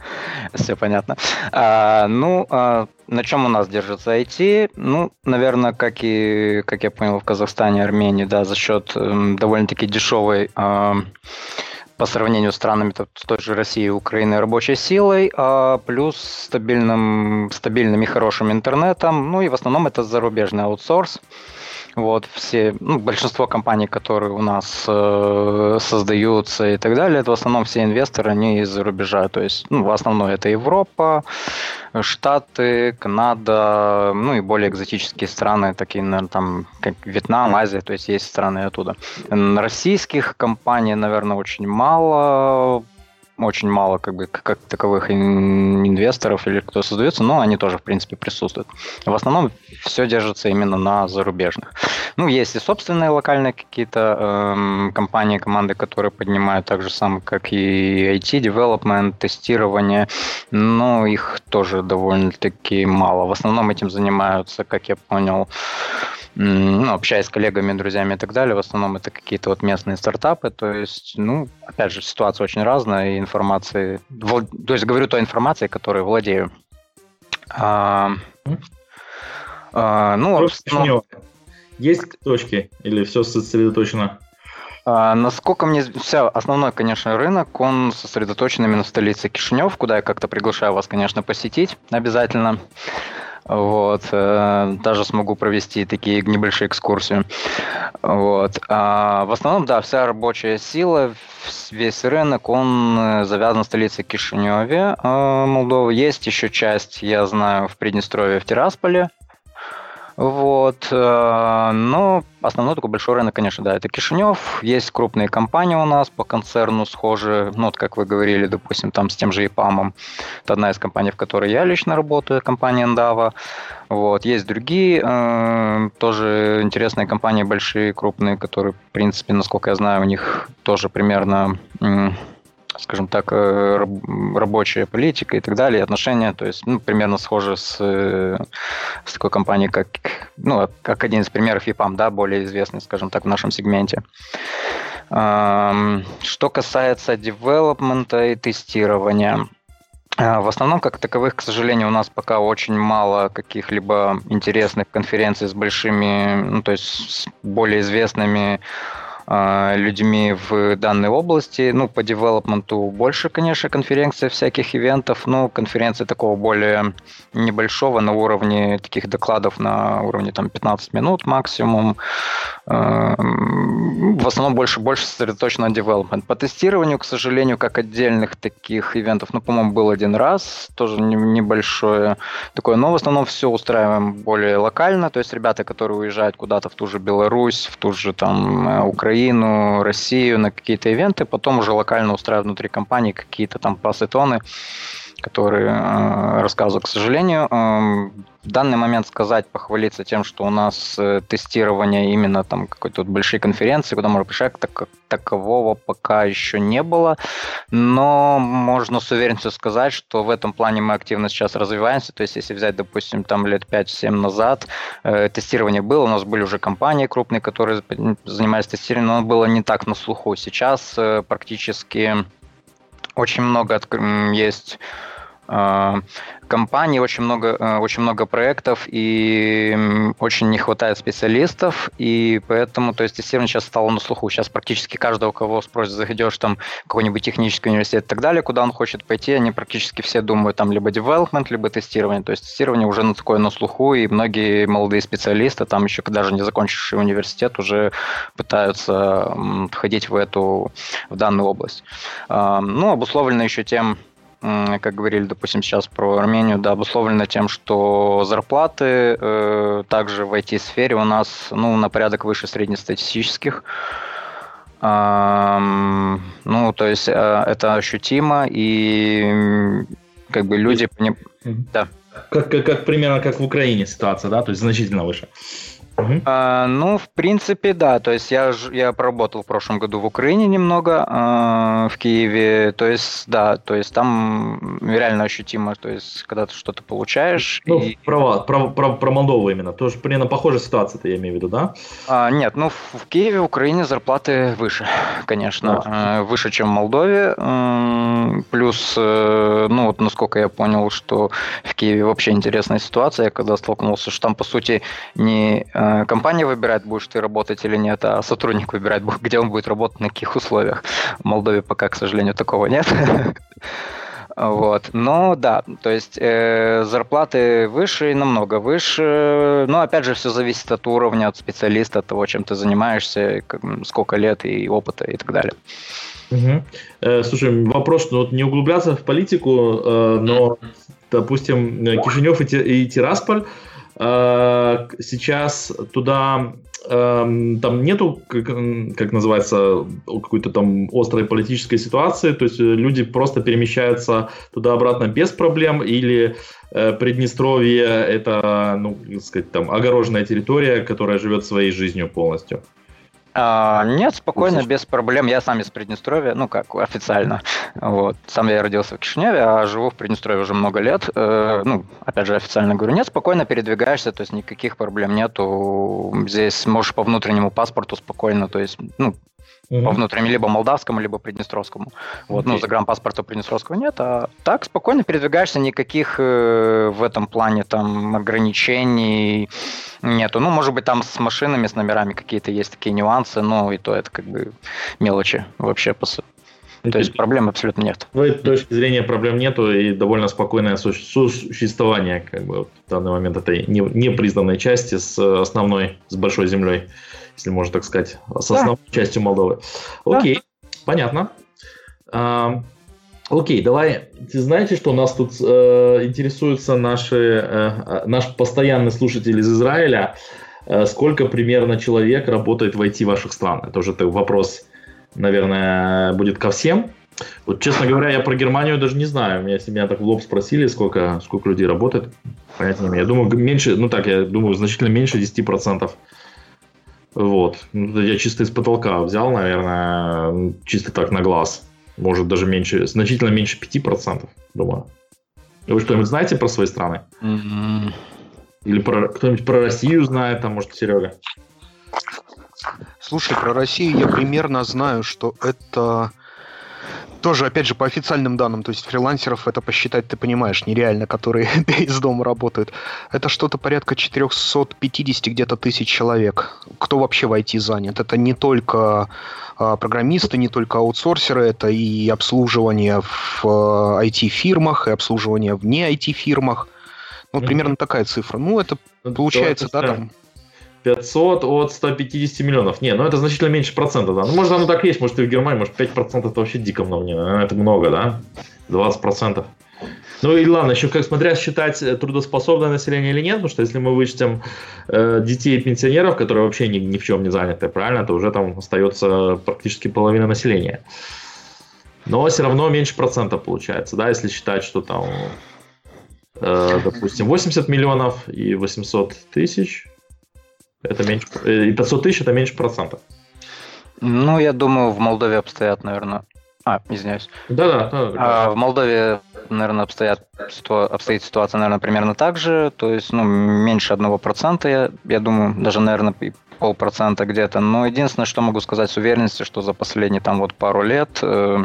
Все понятно. А, ну, а, на чем у нас держится IT? Ну, наверное, как и, как я понял, в Казахстане, Армении, да, за счет э, довольно-таки дешевой э, по сравнению с странами с той же России и Украины рабочей силой, а плюс стабильным, стабильным и хорошим интернетом. Ну и в основном это зарубежный аутсорс. Вот все, ну, большинство компаний, которые у нас э, создаются и так далее, это в основном все инвесторы, они из-за рубежа. То есть, ну, в основном это Европа, Штаты, Канада, ну и более экзотические страны, такие, наверное, там, как Вьетнам, Азия, то есть есть страны оттуда. Российских компаний, наверное, очень мало очень мало как бы как таковых инвесторов или кто создается, но они тоже в принципе присутствуют. В основном все держится именно на зарубежных. Ну, есть и собственные локальные какие-то эм, компании, команды, которые поднимают так же самое, как и IT, development, тестирование, но их тоже довольно-таки мало. В основном этим занимаются, как я понял, ну, общаясь с коллегами, друзьями и так далее, в основном это какие-то вот местные стартапы, то есть, ну, опять же, ситуация очень разная, и информации, то есть говорю той информацией, которой владею. А, а, ну, ну, есть точки или все сосредоточено? А, насколько мне вся основной, конечно, рынок, он сосредоточен именно в столице Кишинев, куда я как-то приглашаю вас, конечно, посетить обязательно. Вот, э, даже смогу провести такие небольшие экскурсии. Вот. А в основном, да, вся рабочая сила, весь рынок, он э, завязан в столице Кишиневе, э, Молдовы. Есть еще часть, я знаю, в Приднестровье, в Тирасполе, вот. Э, но основной такой большой рынок, конечно, да, это Кишинев. Есть крупные компании у нас по концерну схожие, ну, вот как вы говорили, допустим, там с тем же ИПАМом. Это одна из компаний, в которой я лично работаю, компания Endava. Вот. Есть другие, э, тоже интересные компании, большие, крупные, которые, в принципе, насколько я знаю, у них тоже примерно скажем так, э, рабочая политика и так далее, отношения, то есть, ну, примерно схожи с, э, с такой компанией, как, ну, как один из примеров EPAM, да, более известный, скажем так, в нашем сегменте. Что касается девелопмента и тестирования, э, в основном, как таковых, к сожалению, у нас пока очень мало каких-либо интересных конференций с большими, ну, то есть с более известными людьми в данной области. Ну, по девелопменту больше, конечно, конференций, всяких ивентов, но конференции такого более небольшого на уровне таких докладов на уровне там 15 минут максимум. А, в основном больше больше сосредоточено на девелопмент. По тестированию, к сожалению, как отдельных таких ивентов, ну, по-моему, был один раз, тоже небольшое такое, но в основном все устраиваем более локально, то есть ребята, которые уезжают куда-то в ту же Беларусь, в ту же там э, Украину, Украину, Россию на какие-то ивенты, потом уже локально устраивают внутри компании какие-то там пассетоны, которые э, рассказываю. К сожалению, э, в данный момент сказать, похвалиться тем, что у нас э, тестирование именно там какой-то вот большие конференции, куда можно приезжать, так, такового пока еще не было. Но можно с уверенностью сказать, что в этом плане мы активно сейчас развиваемся. То есть, если взять, допустим, там лет 5-7 назад, э, тестирование было, у нас были уже компании крупные, которые занимались тестированием, но было не так на слуху. Сейчас э, практически очень много есть компаний, очень много, э, очень много проектов, и очень не хватает специалистов, и поэтому, то есть, тестирование сейчас стало на слуху. Сейчас практически каждого, кого спросят, заходишь там какой-нибудь технический университет и так далее, куда он хочет пойти, они практически все думают там либо development, либо тестирование. То есть, тестирование уже на такое на слуху, и многие молодые специалисты, там еще даже не закончившие университет, уже пытаются входить в эту, в данную область. А, ну, обусловлено еще тем, как говорили, допустим, сейчас про Армению, да, обусловлено тем, что зарплаты э, также в IT-сфере у нас ну, на порядок выше среднестатистических. Э, ну, то есть э, это ощутимо, и как бы люди... Да. Как, как, как примерно как в Украине ситуация, да, то есть значительно выше. Угу. А, ну, в принципе, да. То есть я, я проработал в прошлом году в Украине немного, а, в Киеве. То есть, да, то есть там реально ощутимо, то есть когда ты что-то получаешь. Ну, и... про, про, про, про Молдову именно. Тоже примерно похожая ситуация-то я имею в виду, да? А, нет, ну в Киеве, в Украине зарплаты выше, конечно. А. Выше, чем в Молдове. Плюс, э, ну вот насколько я понял, что в Киеве вообще интересная ситуация, когда столкнулся, что там, по сути, не Э, компания выбирает, будешь ты работать или нет, а сотрудник выбирает, где он будет работать, на каких условиях. В Молдове пока, к сожалению, такого нет. Вот. Но да, то есть э, зарплаты выше и намного выше. Но опять же, все зависит от уровня, от специалиста, от того, чем ты занимаешься, как, сколько лет и опыта и так далее. Угу. Э, слушай, вопрос, ну, вот не углубляться в политику, э, но, допустим, Кишинев и, и Тирасполь Э, сейчас туда эм, там нету, как, как называется, какой-то там острой политической ситуации, то есть люди просто перемещаются туда-обратно без проблем, или э, Приднестровье это, ну, как сказать, там огороженная территория, которая живет своей жизнью полностью. А, нет, спокойно, без проблем. Я сам из Приднестровья, ну как, официально. Вот. Сам я родился в Кишиневе, а живу в Приднестровье уже много лет. Э, ну, опять же, официально говорю, нет, спокойно передвигаешься, то есть никаких проблем нету. Здесь можешь по внутреннему паспорту спокойно, то есть, ну, угу. по внутреннему, либо молдавскому, либо приднестровскому. Вот, okay. ну, загранпаспорта приднестровского нет, а так спокойно передвигаешься, никаких э, в этом плане там ограничений нету. Ну, может быть, там с машинами, с номерами какие-то есть такие нюансы, но и то это как бы мелочи вообще по, То есть проблем абсолютно нет. С этой точки зрения проблем нету и довольно спокойное существование как бы, в данный момент этой непризнанной части с основной, с большой землей, если можно так сказать, с основной да. частью Молдовы. Окей, да. понятно. А, окей, давай. Ты знаете, что у нас тут э, интересуются наши, э, э наш постоянный слушатель из Израиля, э, сколько примерно человек работает в IT ваших стран? Это уже вопрос наверное, будет ко всем. Вот, честно говоря, я про Германию даже не знаю. Меня, если меня так в лоб спросили, сколько, сколько людей работает, понятия не имею. Я думаю, меньше, ну так, я думаю, значительно меньше 10%. Вот. Я чисто из потолка взял, наверное, чисто так на глаз. Может, даже меньше, значительно меньше 5%, думаю. Вы что-нибудь знаете про свои страны? Mm-hmm. Или про, кто-нибудь про Россию знает, там, может, Серега? Слушай, про Россию я примерно знаю, что это тоже, опять же, по официальным данным, то есть фрилансеров это посчитать, ты понимаешь, нереально, которые из дома работают. Это что-то порядка 450 где-то тысяч человек. Кто вообще в IT занят? Это не только а, программисты, не только аутсорсеры, это и обслуживание в а, IT-фирмах, и обслуживание в не IT-фирмах. Ну, mm-hmm. примерно такая цифра. Ну, это ну, получается, да, там 500 от 150 миллионов. Не, ну это значительно меньше процента, да. Ну, может, оно так есть, может, и в Германии, может, 5% это вообще дико много, не, это много, да? 20%. Ну и ладно, еще как смотря считать трудоспособное население или нет, потому что если мы вычтем э, детей и пенсионеров, которые вообще ни, ни в чем не заняты, правильно, то уже там остается практически половина населения. Но все равно меньше процента получается, да, если считать, что там, э, допустим, 80 миллионов и 800 тысяч, это меньше, э, и 500 тысяч это меньше процентов. Ну, я думаю, в Молдове обстоят, наверное... А, извиняюсь. Да-да. А, в Молдове, наверное, обстоят, обстоит ситуация, наверное, примерно так же. То есть, ну, меньше одного процента, я, я думаю, даже, наверное, полпроцента где-то. Но единственное, что могу сказать с уверенностью, что за последние там вот пару лет э,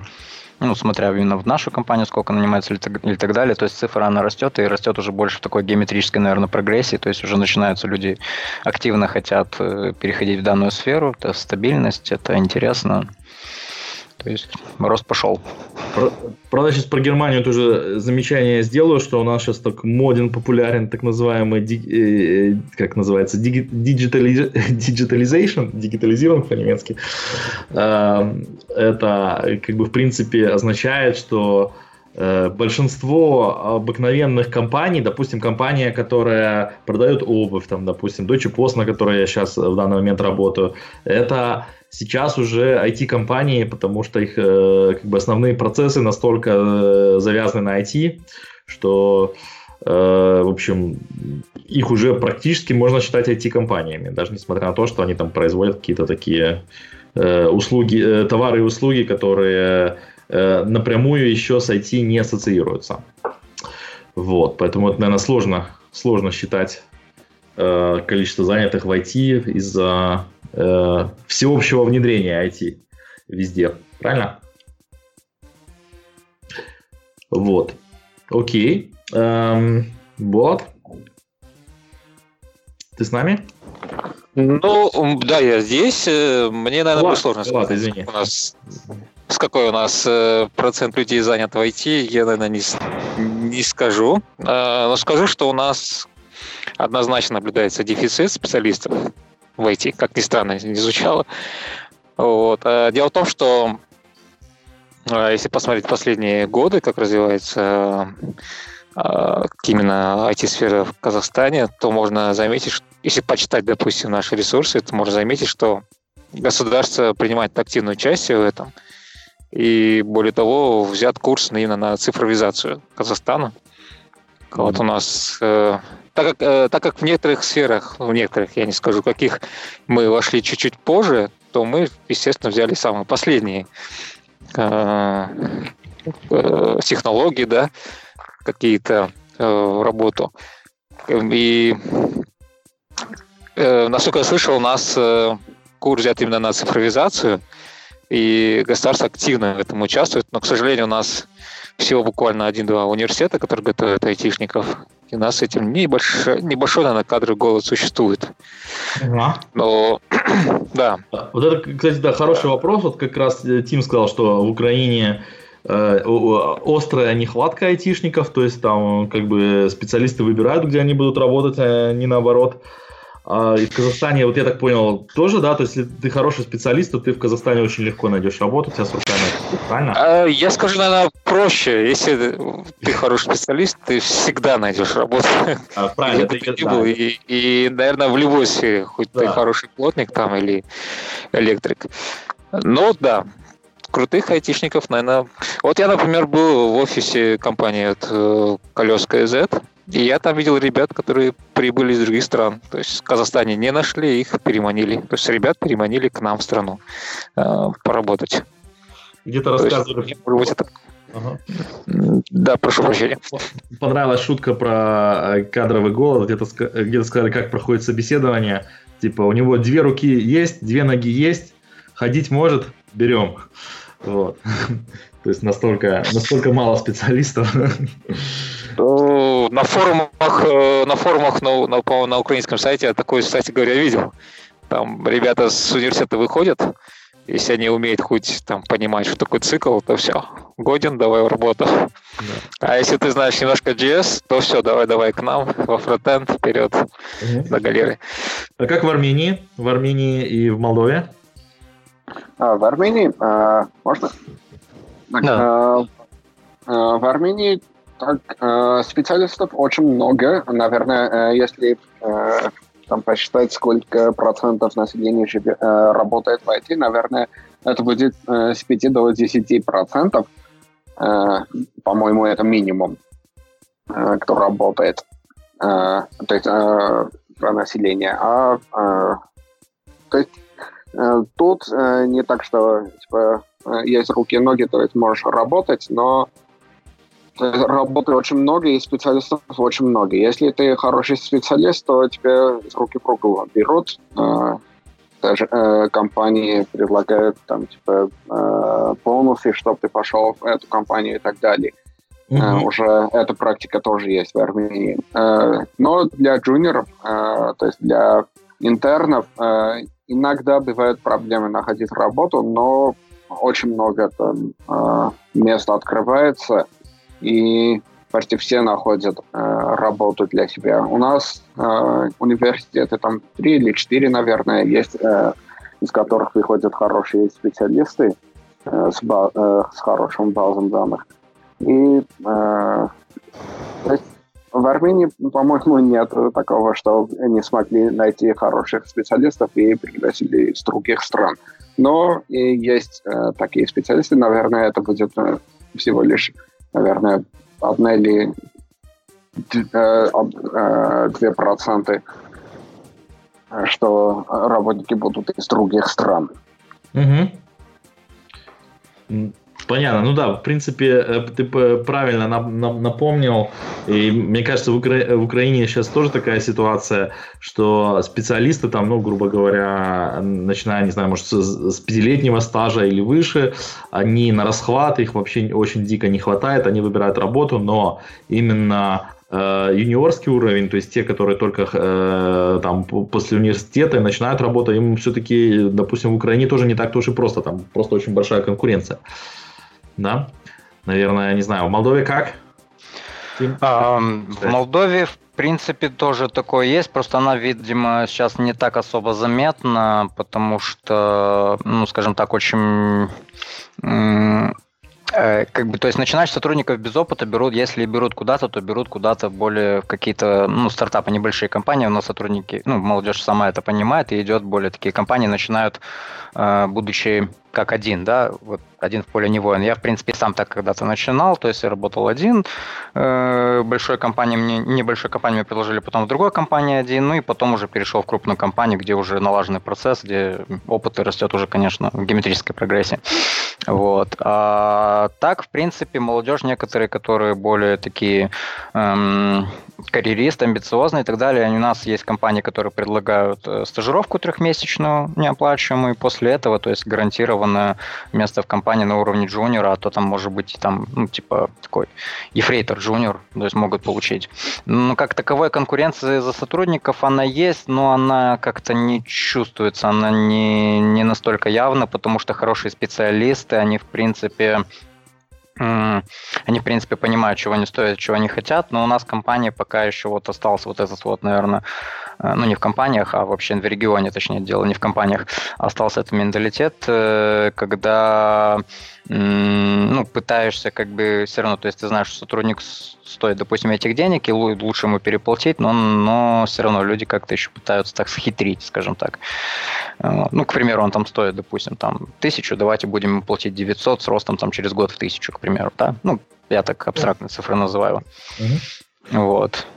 ну, смотря именно в нашу компанию, сколько нанимается или, или так далее, то есть цифра, она растет, и растет уже больше в такой геометрической, наверное, прогрессии, то есть уже начинаются люди активно хотят э, переходить в данную сферу, это стабильность, это интересно, то есть рост пошел. Правда, сейчас про Германию тоже замечание сделаю, что у нас сейчас так моден, популярен так называемый, э, как называется, digitalization, digitalizирован по-немецки. Эм, это, как бы, в принципе, означает, что э, большинство обыкновенных компаний, допустим, компания, которая продает обувь, там, допустим, Deutsche Post, на которой я сейчас в данный момент работаю, это сейчас уже IT-компании, потому что их э, как бы основные процессы настолько э, завязаны на IT, что э, в общем, их уже практически можно считать IT-компаниями, даже несмотря на то, что они там производят какие-то такие услуги, товары и услуги, которые напрямую еще с IT не ассоциируются. Вот, поэтому это, наверное, сложно, сложно считать количество занятых в IT из-за э, всеобщего внедрения IT везде. Правильно? Вот. Окей. Эм, вот. Ты с нами? Ну, да, я здесь. Э, мне, наверное, будет сложно ладно, сказать. Извини. У нас, с какой у нас э, процент людей занят в IT, я, наверное, не, не скажу. Э, но скажу, что у нас однозначно наблюдается дефицит специалистов войти, как ни странно, не звучало. Вот. А дело в том, что а, если посмотреть последние годы, как развивается а, именно IT-сфера в Казахстане, то можно заметить, что, если почитать, допустим, наши ресурсы, то можно заметить, что государство принимает активную участие в этом. И более того, взят курс именно на цифровизацию Казахстана. Вот у нас э, так как, э, так как в некоторых сферах, в некоторых, я не скажу каких, мы вошли чуть-чуть позже, то мы, естественно, взяли самые последние э, э, технологии, да, какие-то э, в работу. И э, насколько я слышал, у нас э, курс взят именно на цифровизацию, и государство активно в этом участвует, но, к сожалению, у нас всего буквально один-два университета, которые готовят айтишников, И у нас этим небольшой, небольшой наверное, кадровый голод существует. Ага. Но, да. Вот это, кстати, да, хороший вопрос. Вот как раз э, Тим сказал, что в Украине э, острая нехватка айтишников, то есть там как бы специалисты выбирают, где они будут работать, а не наоборот. А, и в Казахстане, вот я так понял, тоже, да, то есть если ты хороший специалист, то ты в Казахстане очень легко найдешь работу, у тебя с руками, правильно? А, я скажу, наверное, проще. Если ты хороший специалист, ты всегда найдешь работу. А, правильно, это ты да. был. И, и, наверное, в любой сфере, хоть да. ты хороший плотник там или электрик. Ну, да, крутых айтишников, наверное... Вот я, например, был в офисе компании от э, Колес КЗ, и я там видел ребят, которые прибыли из других стран. То есть в Казахстане не нашли, их переманили. То есть ребят переманили к нам в страну э, поработать. Где-то рассказывали. Есть, это... Ага. Да, прошу прощения. Понравилась шутка про э, кадровый голод. Где-то, где сказали, как проходит собеседование. Типа, у него две руки есть, две ноги есть, ходить может, берем. Вот. То есть настолько, настолько мало специалистов. На форумах, э, на форумах на, на, на украинском сайте я такой, кстати говоря, видел. Там ребята с университета выходят, если они умеют хоть там понимать, что такое цикл, то все, годен, давай в работу. Да. А если ты знаешь немножко JS, то все, давай, давай к нам, во фронтенд, вперед, угу. до галеры. А как в Армении? В Армении и в Молдове? А, в Армении, а, можно? Так, да. а, а, в Армении так, э, специалистов очень много. Наверное, э, если э, там посчитать, сколько процентов населения живет, работает в IT, наверное, это будет с 5 до 10 процентов. По-моему, это минимум, кто работает. То есть про население. А то есть тут не так, что типа, есть руки и ноги, то есть можешь работать, но работы очень много, и специалистов очень много. Если ты хороший специалист, то тебе с руки в руку берут. Э, даже э, компании предлагают там типа э, бонусы, чтобы ты пошел в эту компанию и так далее. Mm-hmm. Uh, уже эта практика тоже есть в Армении. Uh, но для джуниоров, uh, то есть для интернов, иногда бывают проблемы находить работу, но очень много там места открывается, и почти все находят э, работу для себя. У нас э, университеты там три или четыре, наверное, есть, э, из которых выходят хорошие специалисты э, с, ба- э, с хорошим базом данных. И э, в Армении, по-моему, нет такого, что не смогли найти хороших специалистов и пригласили из других стран. Но и есть э, такие специалисты, наверное, это будет э, всего лишь наверное, одна или э, э, две проценты, что работники будут из других стран. Угу. Понятно. Ну да, в принципе, э, ты правильно напомнил. И мне кажется, в, Укра... в Украине сейчас тоже такая ситуация, что специалисты там, ну, грубо говоря, начиная, не знаю, может, с пятилетнего стажа или выше, они на расхват, их вообще очень дико не хватает, они выбирают работу, но именно э, юниорский уровень, то есть те, которые только э, там после университета начинают работу, им все-таки, допустим, в Украине тоже не так-то уж и просто, там просто очень большая конкуренция да? Наверное, не знаю, в Молдове как? А, в Молдове, в принципе, тоже такое есть, просто она, видимо, сейчас не так особо заметна, потому что, ну, скажем так, очень Э, как бы, то есть начинающих сотрудников без опыта берут, если берут куда-то, то берут куда-то более в какие-то, ну, стартапы, небольшие компании, но сотрудники, ну, молодежь сама это понимает, и идет более такие компании, начинают, э, будучи как один, да, вот один в поле не воин. Я, в принципе, сам так когда-то начинал, то есть я работал один, э, большой компании мне, небольшой компании мне предложили, потом в другой компании один, ну и потом уже перешел в крупную компанию, где уже налаженный процесс, где опыт растет уже, конечно, в геометрической прогрессии. Вот. А так, в принципе, молодежь некоторые, которые более такие эм, карьерист, амбициозный и так далее. У нас есть компании, которые предлагают э, стажировку трехмесячную, неоплачиваемую, и после этого, то есть гарантированное место в компании на уровне джуниора, а то там может быть там, ну, типа такой ефрейтор джуниор, то есть могут получить. Ну, как таковой конкуренции за сотрудников она есть, но она как-то не чувствуется, она не, не настолько явна, потому что хорошие специалисты, они в принципе они, в принципе, понимают, чего они стоят, чего они хотят, но у нас в компании пока еще вот остался вот этот вот, наверное, ну, не в компаниях, а вообще в регионе, точнее, дело не в компаниях, остался этот менталитет, э, когда ну, пытаешься как бы все равно, то есть ты знаешь, что сотрудник стоит, допустим, этих денег, и лучше ему переплатить, но, но все равно люди как-то еще пытаются так схитрить, скажем так. Э, ну, к примеру, он там стоит, допустим, там тысячу, давайте будем ему платить 900 с ростом там через год в тысячу, к примеру, да? Ну, я так абстрактные цифры называю. Угу. Вот.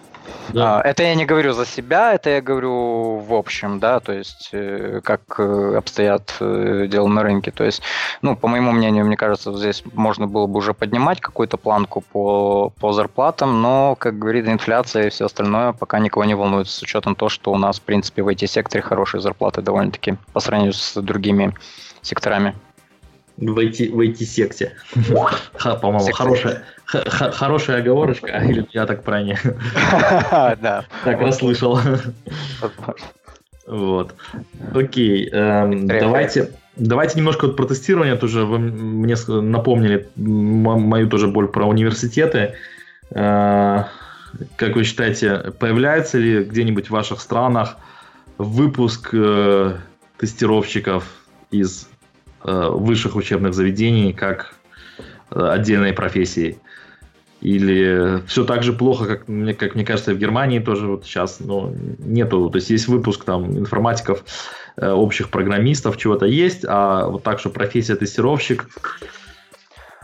Да. А, это я не говорю за себя, это я говорю в общем, да, то есть э, как э, обстоят э, дела на рынке. То есть, ну, по моему мнению, мне кажется, здесь можно было бы уже поднимать какую-то планку по, по зарплатам, но, как говорит инфляция и все остальное, пока никого не волнует, с учетом того, что у нас, в принципе, в IT-секторе хорошие зарплаты довольно-таки по сравнению с другими секторами. В IT, в IT-секте. По-моему, хорошая, хорошая оговорочка, или я так правильно да. так расслышал. Вот. Окей, эм, давайте, давайте немножко вот про тестирование тоже. Вы мне напомнили мою тоже боль про университеты. Э, как вы считаете, появляется ли где-нибудь в ваших странах выпуск э, тестировщиков из э, высших учебных заведений как отдельной профессии? Или все так же плохо, как мне, как мне кажется, в Германии тоже вот сейчас ну, нету. То есть есть выпуск там информатиков, э, общих программистов, чего-то есть, а вот так, что профессия тестировщик.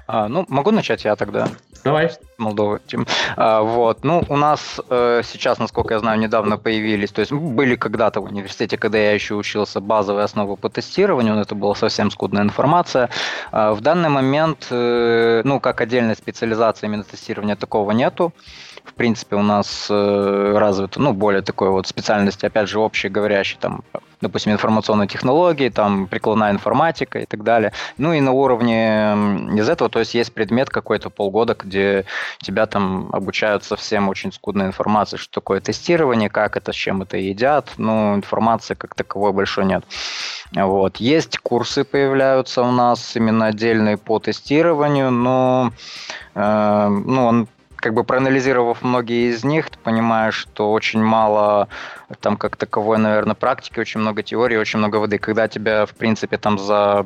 А, ну, могу начать я тогда. Давай. Молдова. Тим. А, вот. Ну, у нас э, сейчас, насколько я знаю, недавно появились, то есть были когда-то в университете, когда я еще учился, базовые основы по тестированию, но это была совсем скудная информация. А, в данный момент, э, ну, как отдельной специализации именно тестирования такого нету в принципе, у нас э, развита, ну, более такой вот специальности, опять же, общеговорящей, там, допустим, информационные технологии, там, прикладная информатика и так далее. Ну, и на уровне из этого, то есть есть предмет какой-то полгода, где тебя там обучают совсем очень скудной информации, что такое тестирование, как это, с чем это едят, ну, информации как таковой большой нет. Вот. Есть курсы появляются у нас именно отдельные по тестированию, но э, ну, он как бы проанализировав многие из них, ты понимаешь, что очень мало там как таковой, наверное, практики, очень много теории, очень много воды. Когда тебя, в принципе, там за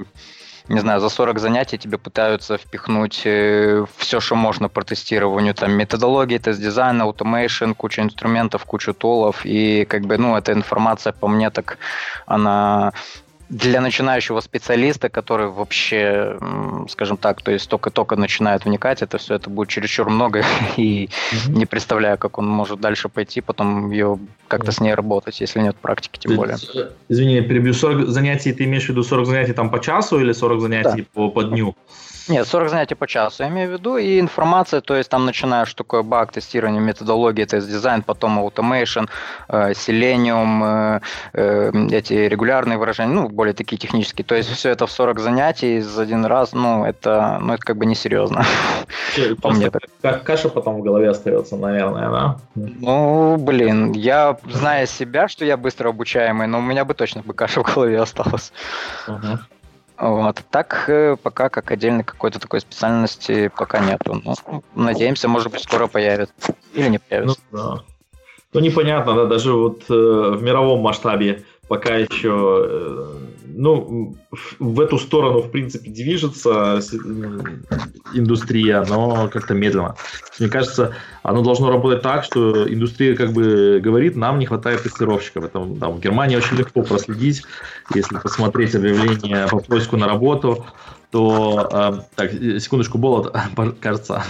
не знаю, за 40 занятий тебе пытаются впихнуть э, все, что можно по тестированию, там, методологии, тест-дизайн, automation, куча инструментов, кучу тулов, и как бы, ну, эта информация по мне так, она для начинающего специалиста, который вообще, скажем так, то есть только-только начинает вникать, это все это будет чересчур много, и mm-hmm. не представляю, как он может дальше пойти, потом ее как-то с ней работать, если нет практики, тем более. Э, извини, перебью, 40 занятий, ты имеешь в виду 40 занятий там по часу или 40 занятий да. по, по дню? Нет, 40 занятий по часу, я имею в виду, и информация, то есть там начинаешь что такое баг, тестирование, методология, тест-дизайн, потом automation, э, Selenium, э, эти регулярные выражения, ну, более такие технические. То есть все это в 40 занятий за один раз, ну, это, ну, это как бы несерьезно. По мне Как каша потом в голове остается, наверное, да? Ну, блин, я, зная себя, что я быстро обучаемый, но у меня бы точно бы каша в голове осталась. Вот. Так э, пока как отдельной какой-то такой специальности пока нету. Но ну, надеемся, может быть, скоро появится. Или не появится. Ну, да. ну непонятно, да, даже вот э, в мировом масштабе пока еще, э, ну, в эту сторону, в принципе, движется индустрия, но как-то медленно. Мне кажется, оно должно работать так, что индустрия как бы говорит, нам не хватает тестировщиков. Это там, в Германии очень легко проследить, если посмотреть объявление по поиску на работу, то э, так секундочку болот кажется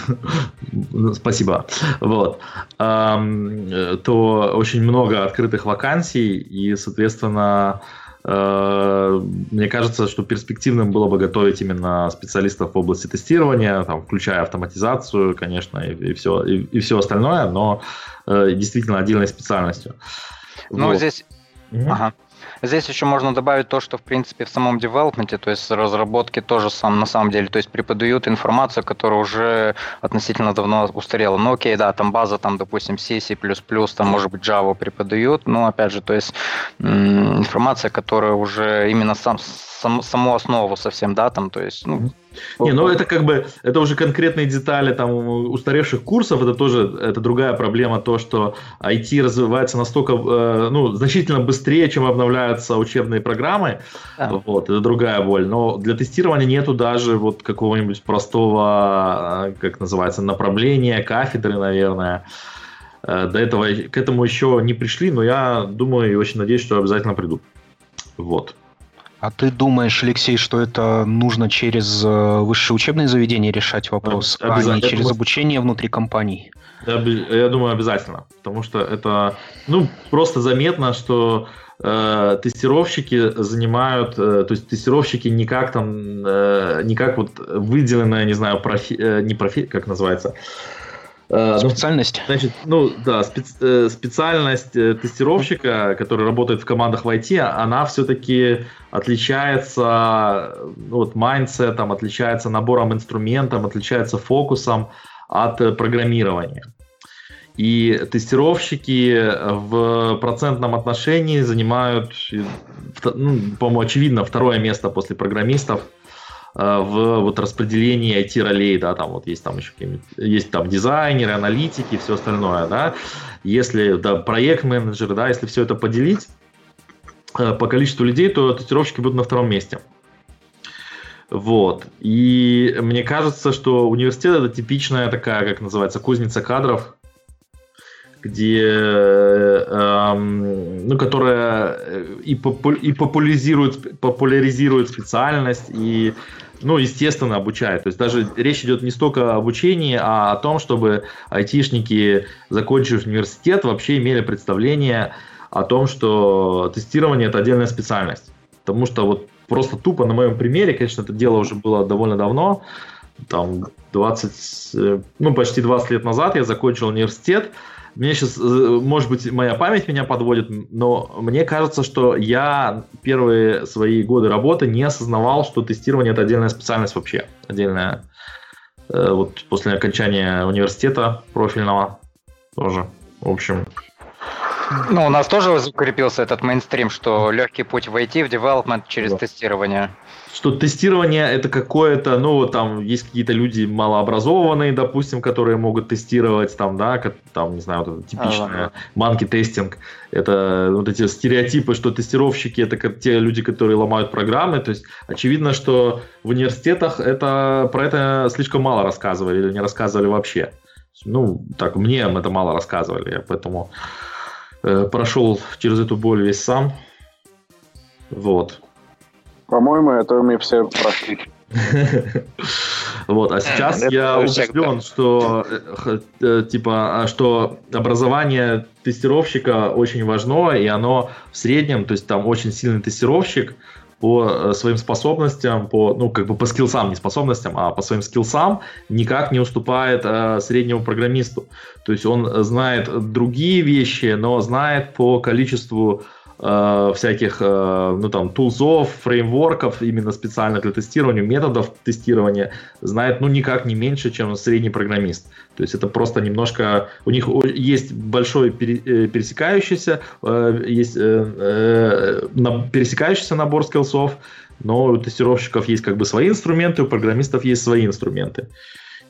спасибо вот э, то очень много открытых вакансий и соответственно Э, мне кажется, что перспективным было бы готовить именно специалистов в области тестирования, там, включая автоматизацию, конечно, и, и, все, и, и все остальное, но э, действительно отдельной специальностью. Ну, вот. здесь... Угу. Ага. Здесь еще можно добавить то, что, в принципе, в самом девелопменте, то есть разработки тоже сам, на самом деле, то есть преподают информацию, которая уже относительно давно устарела. Ну, окей, да, там база, там, допустим, C, C++, там, может быть, Java преподают, но, опять же, то есть информация, которая уже именно сам, сам, саму основу совсем, да, там, то есть, ну, не, ну это как бы, это уже конкретные детали там устаревших курсов, это тоже, это другая проблема, то, что IT развивается настолько, э, ну, значительно быстрее, чем обновляются учебные программы, да. вот, это другая боль, но для тестирования нету даже вот какого-нибудь простого, э, как называется, направления, кафедры, наверное, э, до этого, к этому еще не пришли, но я думаю и очень надеюсь, что обязательно придут, вот. А ты думаешь, Алексей, что это нужно через э, высшее учебное заведение решать вопрос, а не через обучение внутри компаний? Я думаю, обязательно. Потому что это ну, просто заметно, что э, тестировщики занимают, э, то есть тестировщики не как там, э, не как вот выделенная, не знаю, профи, э, не профи, как называется, Э, специальность? Значит, ну да, специ, э, специальность э, тестировщика, который работает в командах в IT, она все-таки отличается ну, вот, майндсетом, отличается набором инструментов, отличается фокусом от программирования. И тестировщики в процентном отношении занимают, ну, по-моему, очевидно, второе место после программистов – Э, в вот распределении IT-ролей, да, там вот есть там еще есть там дизайнеры, аналитики, все остальное, да, если, да, проект-менеджеры, да, если все это поделить э, по количеству людей, то тестировщики будут на втором месте. Вот. И мне кажется, что университет это типичная такая, как называется, кузница кадров, где, эм, ну, которая и, попу и популяризирует, популяризирует специальность, и, ну, естественно, обучает. То есть даже речь идет не столько об обучении, а о том, чтобы айтишники, закончив университет, вообще имели представление о том, что тестирование – это отдельная специальность. Потому что вот просто тупо на моем примере, конечно, это дело уже было довольно давно, там 20, э, ну, почти 20 лет назад я закончил университет, мне сейчас, э, может быть, моя память меня подводит, но мне кажется, что я первые свои годы работы не осознавал, что тестирование это отдельная специальность вообще, отдельная. Э, вот после окончания университета профильного тоже. В общем, ну, у нас тоже укрепился этот мейнстрим, что легкий путь в IT, в development через да. тестирование. Что тестирование это какое-то, ну, там есть какие-то люди малообразованные, допустим, которые могут тестировать, там, да, как, там, не знаю, вот типичное а, манки тестинг. Это вот эти стереотипы, что тестировщики это как те люди, которые ломают программы. То есть очевидно, что в университетах это про это слишком мало рассказывали или не рассказывали вообще. Ну, так, мне это мало рассказывали, поэтому Э, прошел через эту боль весь сам. Вот. По-моему, это мы все прошли. Вот, а сейчас я убежден, что э, э, типа, а что образование тестировщика очень важно, и оно в среднем, то есть там очень сильный тестировщик, по э, своим способностям, по, ну, как бы по скиллсам, не способностям, а по своим скиллсам никак не уступает э, среднему программисту. То есть он знает другие вещи, но знает по количеству э, всяких, э, ну там, тулзов, фреймворков, именно специально для тестирования, методов тестирования, знает, ну, никак не меньше, чем средний программист. То есть это просто немножко, у них есть большой э, пересекающийся, есть пересекающийся набор скиллсов, но у тестировщиков есть как бы свои инструменты, у программистов есть свои инструменты.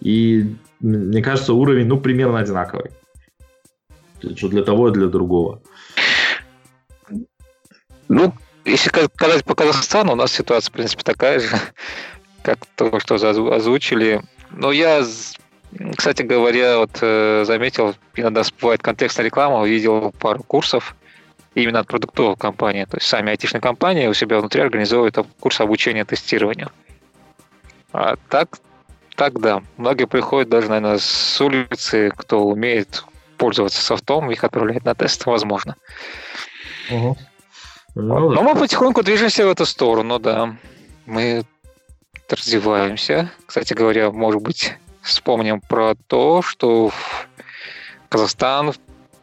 И мне кажется, уровень, ну, примерно одинаковый. Что для того и для другого. Ну, если сказать по Казахстану, у нас ситуация, в принципе, такая же, как то, что озвучили. Но я, кстати говоря, вот э, заметил, иногда всплывает контекстная реклама, увидел пару курсов именно от продуктовых компаний. То есть сами айтишные компании у себя внутри организовывают курс обучения тестированию. А так, так да. Многие приходят даже, наверное, с улицы, кто умеет пользоваться софтом, их отправляют на тест, возможно. Угу. Ну, Но мы потихоньку движемся в эту сторону, да. Мы развиваемся. Кстати говоря, может быть, вспомним про то, что Казахстан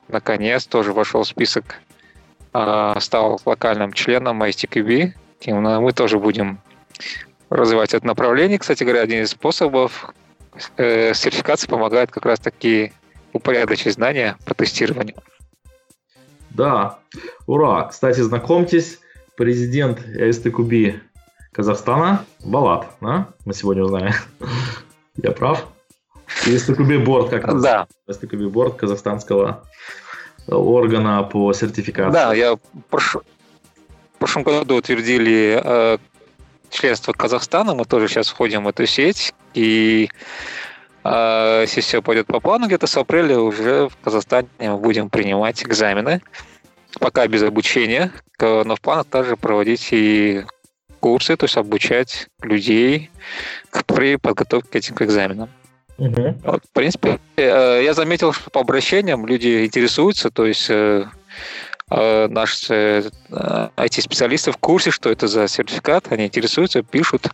наконец тоже вошел в список, а, стал локальным членом ISTQB. И мы тоже будем развивать это направление. Кстати говоря, один из способов э, сертификации помогает как раз таки упорядочить знания по тестированию. Да, ура! Кстати, знакомьтесь, президент СТКБ Казахстана Балат, да? Мы сегодня узнаем. Я прав? И СТКБ борт как. Да. СТКБ борт казахстанского органа по сертификации. Да, я в прошлом году утвердили э, членство Казахстана, мы тоже сейчас входим в эту сеть, и э, если все пойдет по плану, где-то с апреля уже в Казахстане мы будем принимать экзамены, пока без обучения, но в планах также проводить и курсы, то есть обучать людей при подготовке к этим экзаменам. Угу. Вот, в принципе, э, я заметил, что по обращениям люди интересуются, то есть э, э, наши IT-специалисты в курсе, что это за сертификат, они интересуются, пишут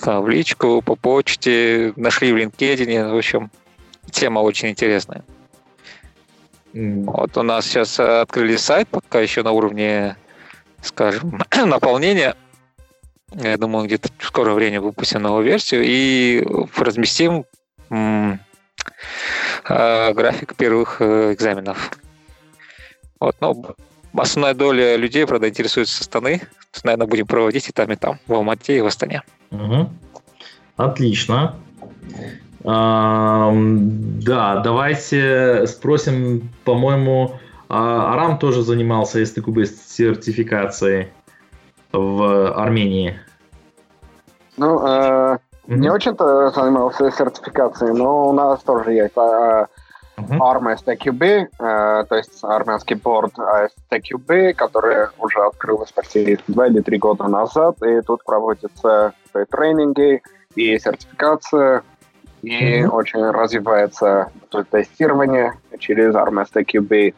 в личку, по почте, нашли в LinkedIn, в общем, тема очень интересная. Mm. Вот у нас сейчас открыли сайт, пока еще на уровне, скажем, наполнения. Я думаю, где-то в скорое время выпустим новую версию и разместим график первых э, экзаменов. Вот, ну, основная доля людей, правда, интересуется со Астаны. Наверное, будем проводить и там, и там, в Алмате и в Астане. Угу. Отлично. А, да, давайте спросим, по-моему, а, Арам тоже занимался СТКБ сертификацией в Армении. Ну, э, Mm-hmm. Не очень-то занимался сертификацией, но у нас тоже есть uh, mm-hmm. ARM STQB, uh, то есть армянский борт STQB, который уже открылся почти два или три года назад, и тут проводятся тренинги и сертификация, и mm-hmm. очень развивается тестирование через ARM STQB.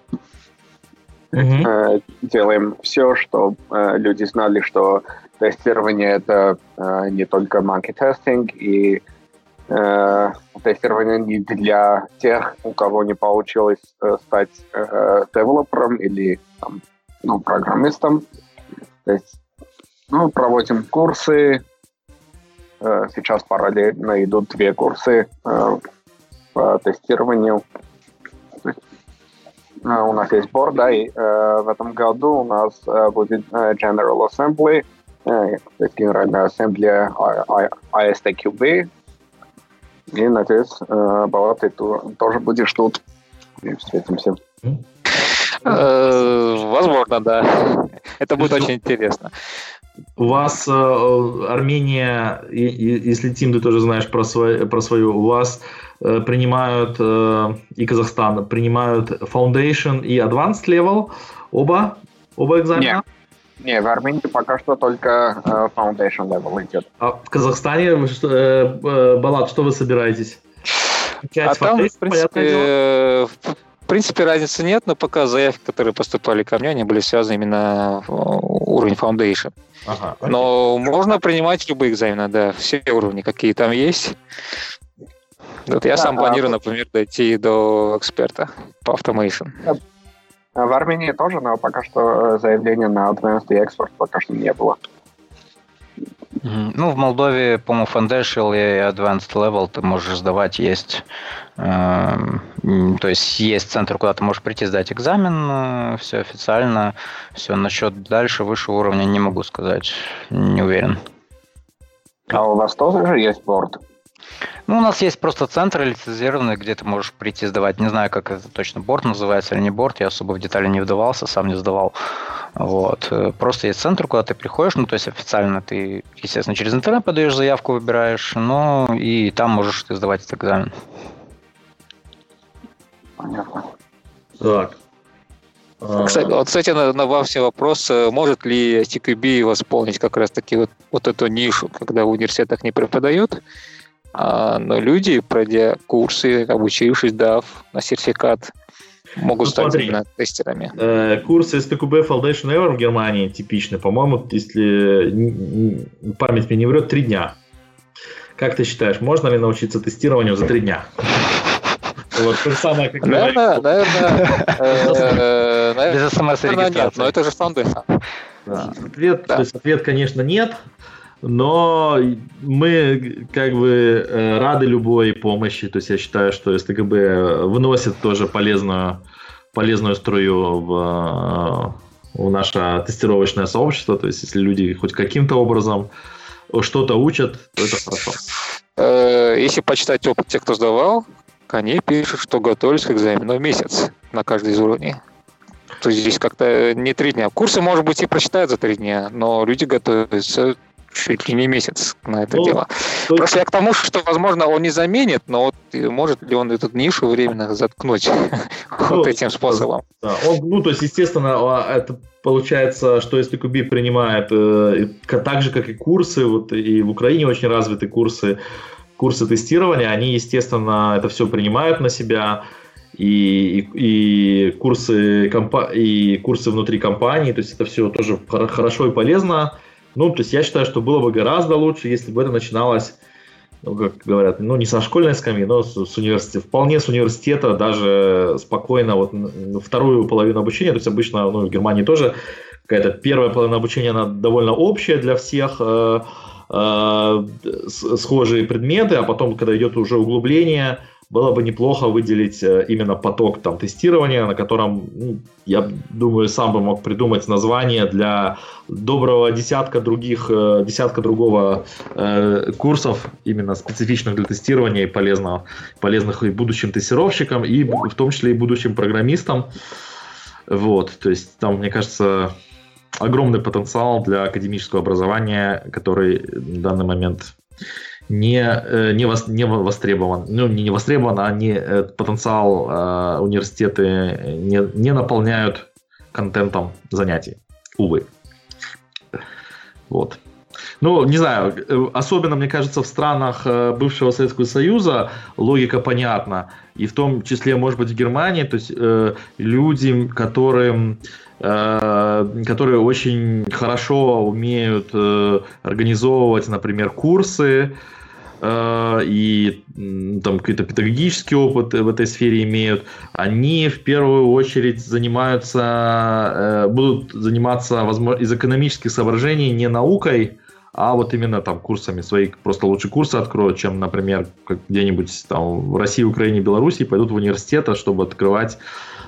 Mm-hmm. Делаем все, чтобы люди знали, что тестирование это э, не только monkey testing и э, тестирование для тех, у кого не получилось э, стать э, девелопером или там, ну, программистом. То есть ну, проводим курсы. Э, сейчас параллельно идут две курсы э, по тестированию. Э, у нас есть борд, да, и э, в этом году у нас э, будет э, General Assembly, то есть Генеральная Ассамблея АСТQБ. И, надеюсь, Балаты тоже будешь тут. И встретимся. Возможно, да. Это будет очень интересно. У вас э, Армения, и, и, если Тим, ты тоже знаешь про, свой, про свою, у вас э, принимают э, и Казахстан принимают Foundation и Advanced Level оба, оба экзамена? Нет. Не, в Армении пока что только э, Foundation level идет. А в Казахстане, вы что, э, э, Балат, что вы собираетесь? а там, в принципе, э, в принципе, разницы нет, но пока заявки, которые поступали ко мне, они были связаны именно уровень Foundation. Ага, но можно принимать любые экзамены, да, все уровни, какие там есть. Вот я да, сам планирую, а... например, дойти до эксперта по Automation. В Армении тоже, но пока что э, заявления на Advanced и Export пока что не было. Ну, в Молдове, по-моему, Foundation и Advanced Level ты можешь сдавать, есть. Э, то есть есть центр, куда ты можешь прийти сдать экзамен, э, все официально. Все, насчет дальше, выше уровня не могу сказать, не уверен. А у вас тоже есть борт? Ну, у нас есть просто центр лицензированный, где ты можешь прийти сдавать. Не знаю, как это точно борт называется или не борт. Я особо в детали не вдавался, сам не сдавал. Вот. Просто есть центр, куда ты приходишь. Ну, то есть официально ты, естественно, через интернет подаешь заявку, выбираешь. Но и там можешь ты сдавать этот экзамен. Понятно. Так. Кстати, вот, кстати, на, на вам все вопрос, может ли TQB восполнить как раз-таки вот, вот эту нишу, когда в университетах не преподают, а, но люди, пройдя курсы, обучившись, дав на сертификат, могут ну, стать смотри, именно тестерами. Э, курсы SPQB Foundation Ever в Германии типичны, по-моему, если память мне не врет, три дня. Как ты считаешь, можно ли научиться тестированию за три дня? Вот то же самое, как Наверное, наверное, без смс-регистрации. но это же фонды. Ответ, то есть ответ, конечно, нет. Но мы как бы э, рады любой помощи. То есть я считаю, что СТГБ вносит тоже полезную, полезную струю в, э, в наше тестировочное сообщество. То есть если люди хоть каким-то образом что-то учат, то это хорошо. Э, если почитать опыт тех, кто сдавал, они пишут, что готовились к экзамену месяц на каждый из уровней. То есть здесь как-то не три дня. Курсы, может быть, и прочитают за три дня, но люди готовятся чуть ли не месяц на это ну, дело. Есть... Просто я к тому, что, возможно, он не заменит, но вот может ли он эту нишу временно заткнуть ну, вот этим способом. Да. Он, ну, то есть, естественно, а, это получается, что если Куби принимает э, так же, как и курсы, вот и в Украине очень развиты курсы, курсы тестирования, они, естественно, это все принимают на себя, и, и, и, курсы, компа- и курсы внутри компании, то есть это все тоже хорошо и полезно, ну, то есть я считаю, что было бы гораздо лучше, если бы это начиналось, ну, как говорят, ну, не со школьной скамьи, но с, с университета. Вполне с университета даже спокойно вот вторую половину обучения, то есть обычно, ну, в Германии тоже какая-то первая половина обучения, она довольно общая для всех, э, э, схожие предметы, а потом, когда идет уже углубление, было бы неплохо выделить э, именно поток там, тестирования, на котором, ну, я думаю, сам бы мог придумать название для доброго десятка других, э, десятка другого э, курсов, именно специфичных для тестирования и полезного, полезных и будущим тестировщикам, и в том числе и будущим программистам. Вот, то есть там, мне кажется, огромный потенциал для академического образования, который в данный момент не, э, не, вос, не востребован. Ну, не, не востребован, а не, э, потенциал э, университеты не, не наполняют контентом занятий. Увы. Вот. Ну, не знаю, э, особенно, мне кажется, в странах бывшего Советского Союза логика понятна. И в том числе, может быть, в Германии, то есть э, люди, которым которые очень хорошо умеют э, организовывать, например, курсы, Э, и там какой-то педагогический опыт в этой сфере имеют, они в первую очередь занимаются, э, будут заниматься возможно, из экономических соображений не наукой, а вот именно там курсами. Свои, просто лучше курсы откроют, чем, например, где-нибудь там в России, Украине, Беларуси пойдут в университеты, чтобы открывать,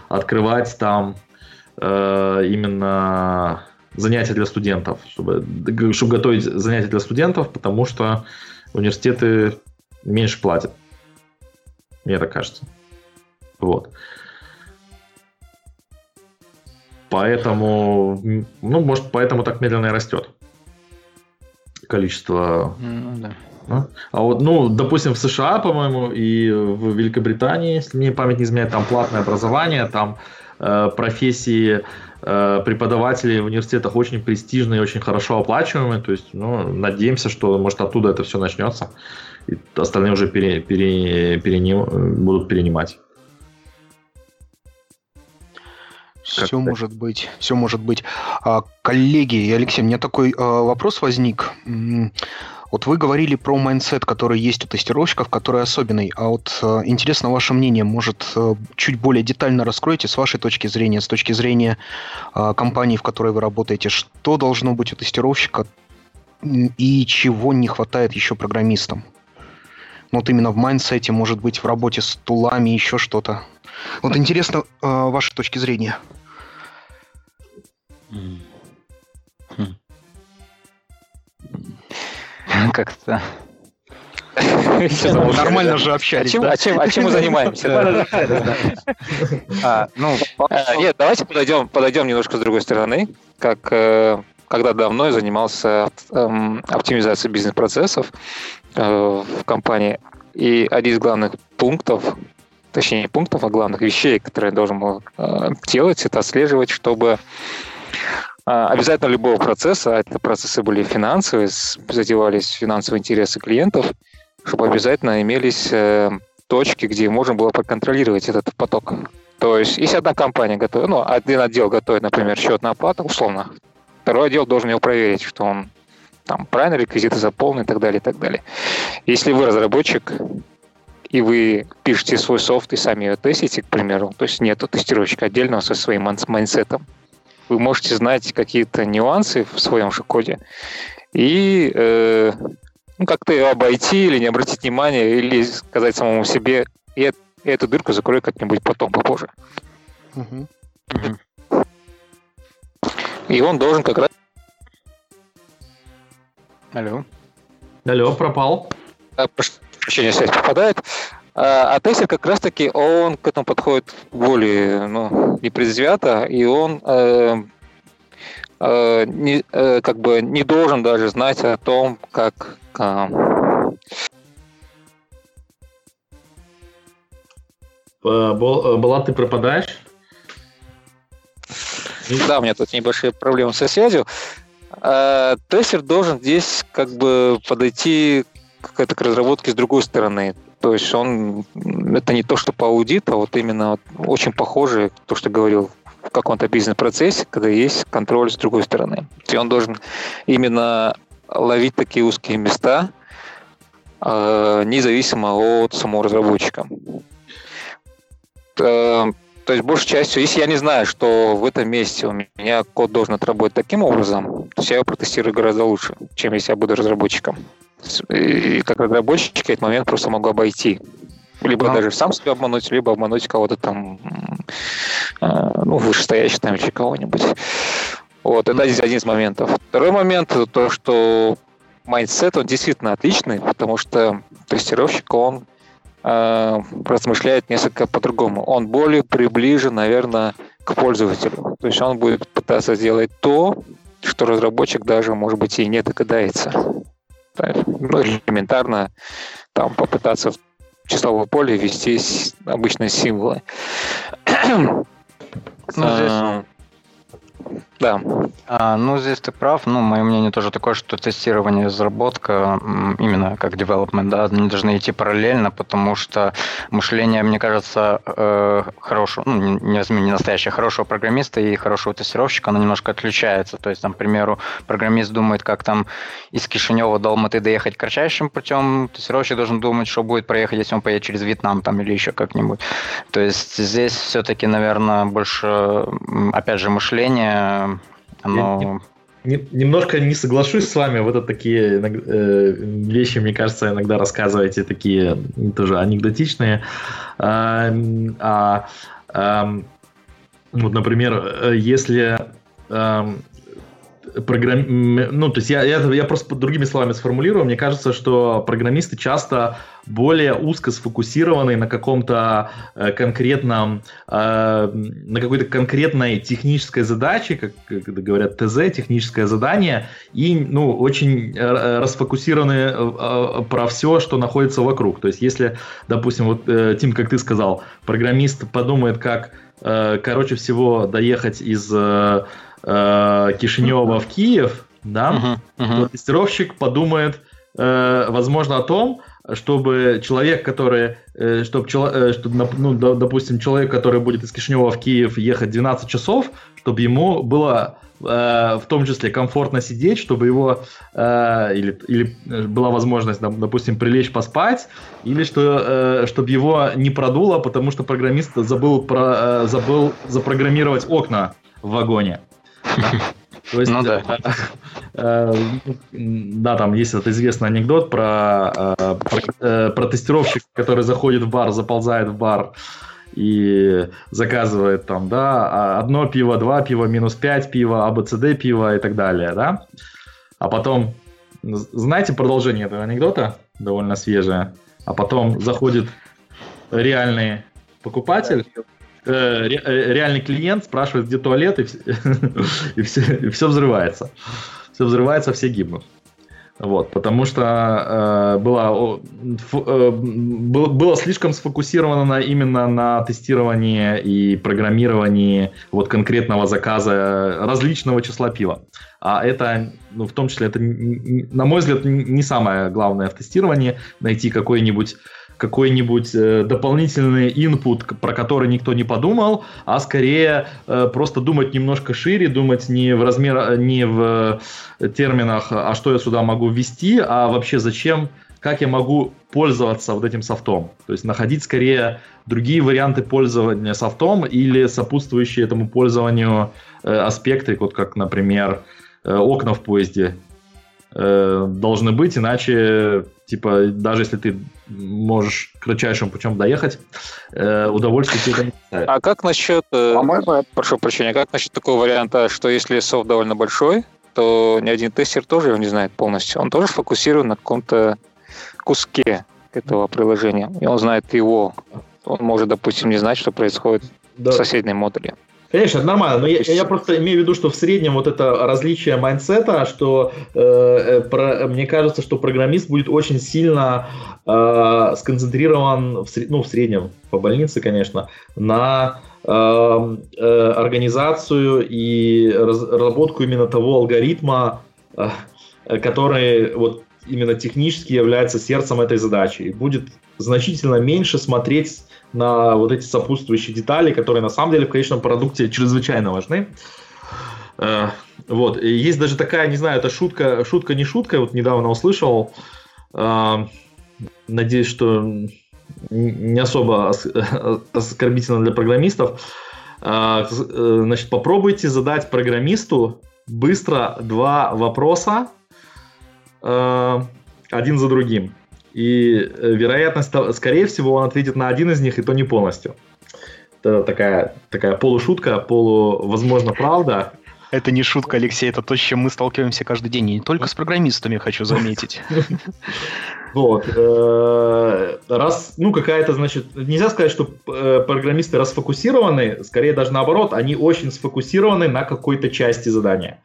открывать там э, именно занятия для студентов, чтобы, чтобы готовить занятия для студентов, потому что университеты меньше платят. Мне так кажется. Вот. Поэтому, ну, может, поэтому так медленно и растет количество. Ну, да. А? а вот, ну, допустим, в США, по-моему, и в Великобритании, если мне память не изменяет, там платное образование, там э, профессии Э, преподаватели в университетах очень престижные, очень хорошо оплачиваемые. То есть, ну, надеемся, что, может, оттуда это все начнется. И остальные уже пере, пере, переним, будут перенимать. Все может быть, все может быть. А, коллеги, Алексей, у меня такой а, вопрос возник. Вот вы говорили про майндсет, который есть у тестировщиков, который особенный. А вот э, интересно ваше мнение, может, э, чуть более детально раскройте с вашей точки зрения, с точки зрения э, компании, в которой вы работаете, что должно быть у тестировщика и чего не хватает еще программистам? Ну, вот именно в майндсете, может быть, в работе с тулами, еще что-то. Вот интересно э, ваши точки зрения. Как-то Нормально же общались. А, чем, а мы занимаемся? А, ну, а, нет, давайте подойдем, подойдем немножко с другой стороны. Как э, когда давно я занимался эм, оптимизацией бизнес-процессов э, в компании. И один из главных пунктов, точнее не пунктов, а главных вещей, которые я должен был э, делать, это отслеживать, чтобы обязательно любого процесса, а это процессы были финансовые, задевались финансовые интересы клиентов, чтобы обязательно имелись э, точки, где можно было проконтролировать этот поток То есть, если одна компания готовит, ну, один отдел готовит, например, счет на оплату, условно, второй отдел должен его проверить, что он там правильно реквизиты заполнены и так далее, и так далее. Если вы разработчик, и вы пишете свой софт и сами его тестите, к примеру, то есть нет тестировщика отдельного со своим майнсетом, вы можете знать какие-то нюансы в своем же коде и э, ну, как-то его обойти или не обратить внимания, или сказать самому себе, и эту дырку закрою как-нибудь потом, попозже. Угу. И он должен как раз... Алло. Алло, пропал. А, прошу прощения, связь попадает. А, а тестер как раз-таки, он к этому подходит более ну, непредвзято, и он э, э, не, э, как бы не должен даже знать о том, как э, Была ты пропадаешь? Да, у меня тут небольшие проблемы со связью. А, тестер должен здесь как бы подойти к, к разработке с другой стороны. То есть он это не то, что по аудиту, а вот именно очень похоже то, что говорил в каком-то бизнес-процессе, когда есть контроль с другой стороны. И он должен именно ловить такие узкие места, э, независимо от самого разработчика. Э, то есть, большей частью, если я не знаю, что в этом месте у меня код должен отработать таким образом, то я его протестирую гораздо лучше, чем если я буду разработчиком. И как разработчик я этот момент просто могу обойти. Либо а. даже сам себя обмануть, либо обмануть кого-то там, э, ну, вышестоящего там или кого-нибудь. Вот, это один из моментов. Второй момент, это то, что майндсет, он действительно отличный, потому что тестировщик, он э, размышляет несколько по-другому. Он более приближен, наверное, к пользователю. То есть он будет пытаться сделать то, что разработчик даже, может быть, и не догадается. Ну, элементарно там попытаться в числовое поле ввести обычные символы. Ну, здесь а, да. А, ну, здесь ты прав. Ну, мое мнение тоже такое, что тестирование и разработка, именно как development, да, они должны идти параллельно, потому что мышление, мне кажется, э, хорошего, ну, не, не настоящее, хорошего программиста и хорошего тестировщика, оно немножко отличается. То есть, там, к примеру, программист думает, как там из Кишинева до Алматы доехать кратчайшим путем, тестировщик должен думать, что будет проехать, если он поедет через Вьетнам там или еще как-нибудь. То есть, здесь все-таки, наверное, больше, опять же, мышление оно... Немножко не соглашусь с вами, вот это такие э, вещи, мне кажется, иногда рассказываете такие тоже анекдотичные. А, а, а, вот, например, э, если программ... ну, то есть я, я, я просто другими словами сформулирую. Мне кажется, что программисты часто более узко сфокусированы на каком-то э, конкретном, э, на какой-то конкретной технической задаче, как, как говорят ТЗ, техническое задание, и, ну, очень э, расфокусированы э, э, про все, что находится вокруг. То есть если, допустим, вот, э, Тим, как ты сказал, программист подумает, как, э, короче всего, доехать из... Э, э, Кишинева в Киев, да, uh-huh, uh-huh. то тестировщик подумает, э, возможно, о том, чтобы человек, который, э, чтобы, э, чтобы ну, допустим, человек, который будет из Кишинева в Киев ехать 12 часов, чтобы ему было э, в том числе комфортно сидеть, чтобы его э, или, или была возможность, допустим, прилечь поспать, или что, э, чтобы его не продуло, потому что программист забыл, про, э, забыл запрограммировать окна в вагоне. То есть, ну да. Э, да, там есть этот известный анекдот про, э, про, э, про тестировщик, который заходит в бар, заползает в бар и заказывает там, да, а одно пиво, два пива, минус пять пива, АБЦД пиво и так далее, да. А потом, знаете продолжение этого анекдота? Довольно свежее. А потом заходит реальный покупатель, Э, э, реальный клиент спрашивает, где туалет, и, и, все, и все взрывается. Все взрывается, все гибнут. Вот, потому что э, было, э, было слишком сфокусировано на, именно на тестировании и программировании вот конкретного заказа различного числа пива. А это, ну, в том числе, это, на мой взгляд, не самое главное в тестировании, найти какой-нибудь какой-нибудь э, дополнительный input, про который никто не подумал, а скорее э, просто думать немножко шире, думать не в размер, не в терминах, а что я сюда могу ввести, а вообще зачем, как я могу пользоваться вот этим софтом. То есть находить скорее другие варианты пользования софтом или сопутствующие этому пользованию э, аспекты, вот как, например, э, окна в поезде э, должны быть, иначе, типа, даже если ты можешь кратчайшим путем доехать, э, удовольствие тебе не доставит. А как насчет, э, прошу прощения, как насчет такого варианта, что если софт довольно большой, то ни один тестер тоже его не знает полностью. Он тоже сфокусирован на каком-то куске этого приложения, и он знает его он может, допустим, не знать, что происходит да. в соседней модули. Конечно, это нормально, но я, я просто имею в виду, что в среднем вот это различие майндсета, что э, э, про, мне кажется, что программист будет очень сильно э, сконцентрирован, в, ну, в среднем, по больнице, конечно, на э, э, организацию и разработку именно того алгоритма, э, который вот именно технически является сердцем этой задачи. И будет значительно меньше смотреть на вот эти сопутствующие детали, которые на самом деле в конечном продукте чрезвычайно важны. Э, вот. И есть даже такая, не знаю, это шутка, шутка не шутка, вот недавно услышал. Э, надеюсь, что не особо оскорбительно для программистов. Э, значит, попробуйте задать программисту быстро два вопроса, один за другим. И э, вероятность, скорее всего, он ответит на один из них, и то не полностью. Это такая, такая полушутка, полу, возможно, правда. Это не шутка, Алексей, это то, с чем мы сталкиваемся каждый день. И не только с программистами, хочу заметить. Вот. Э, раз, ну, какая-то, значит, нельзя сказать, что э, программисты расфокусированы, скорее даже наоборот, они очень сфокусированы на какой-то части задания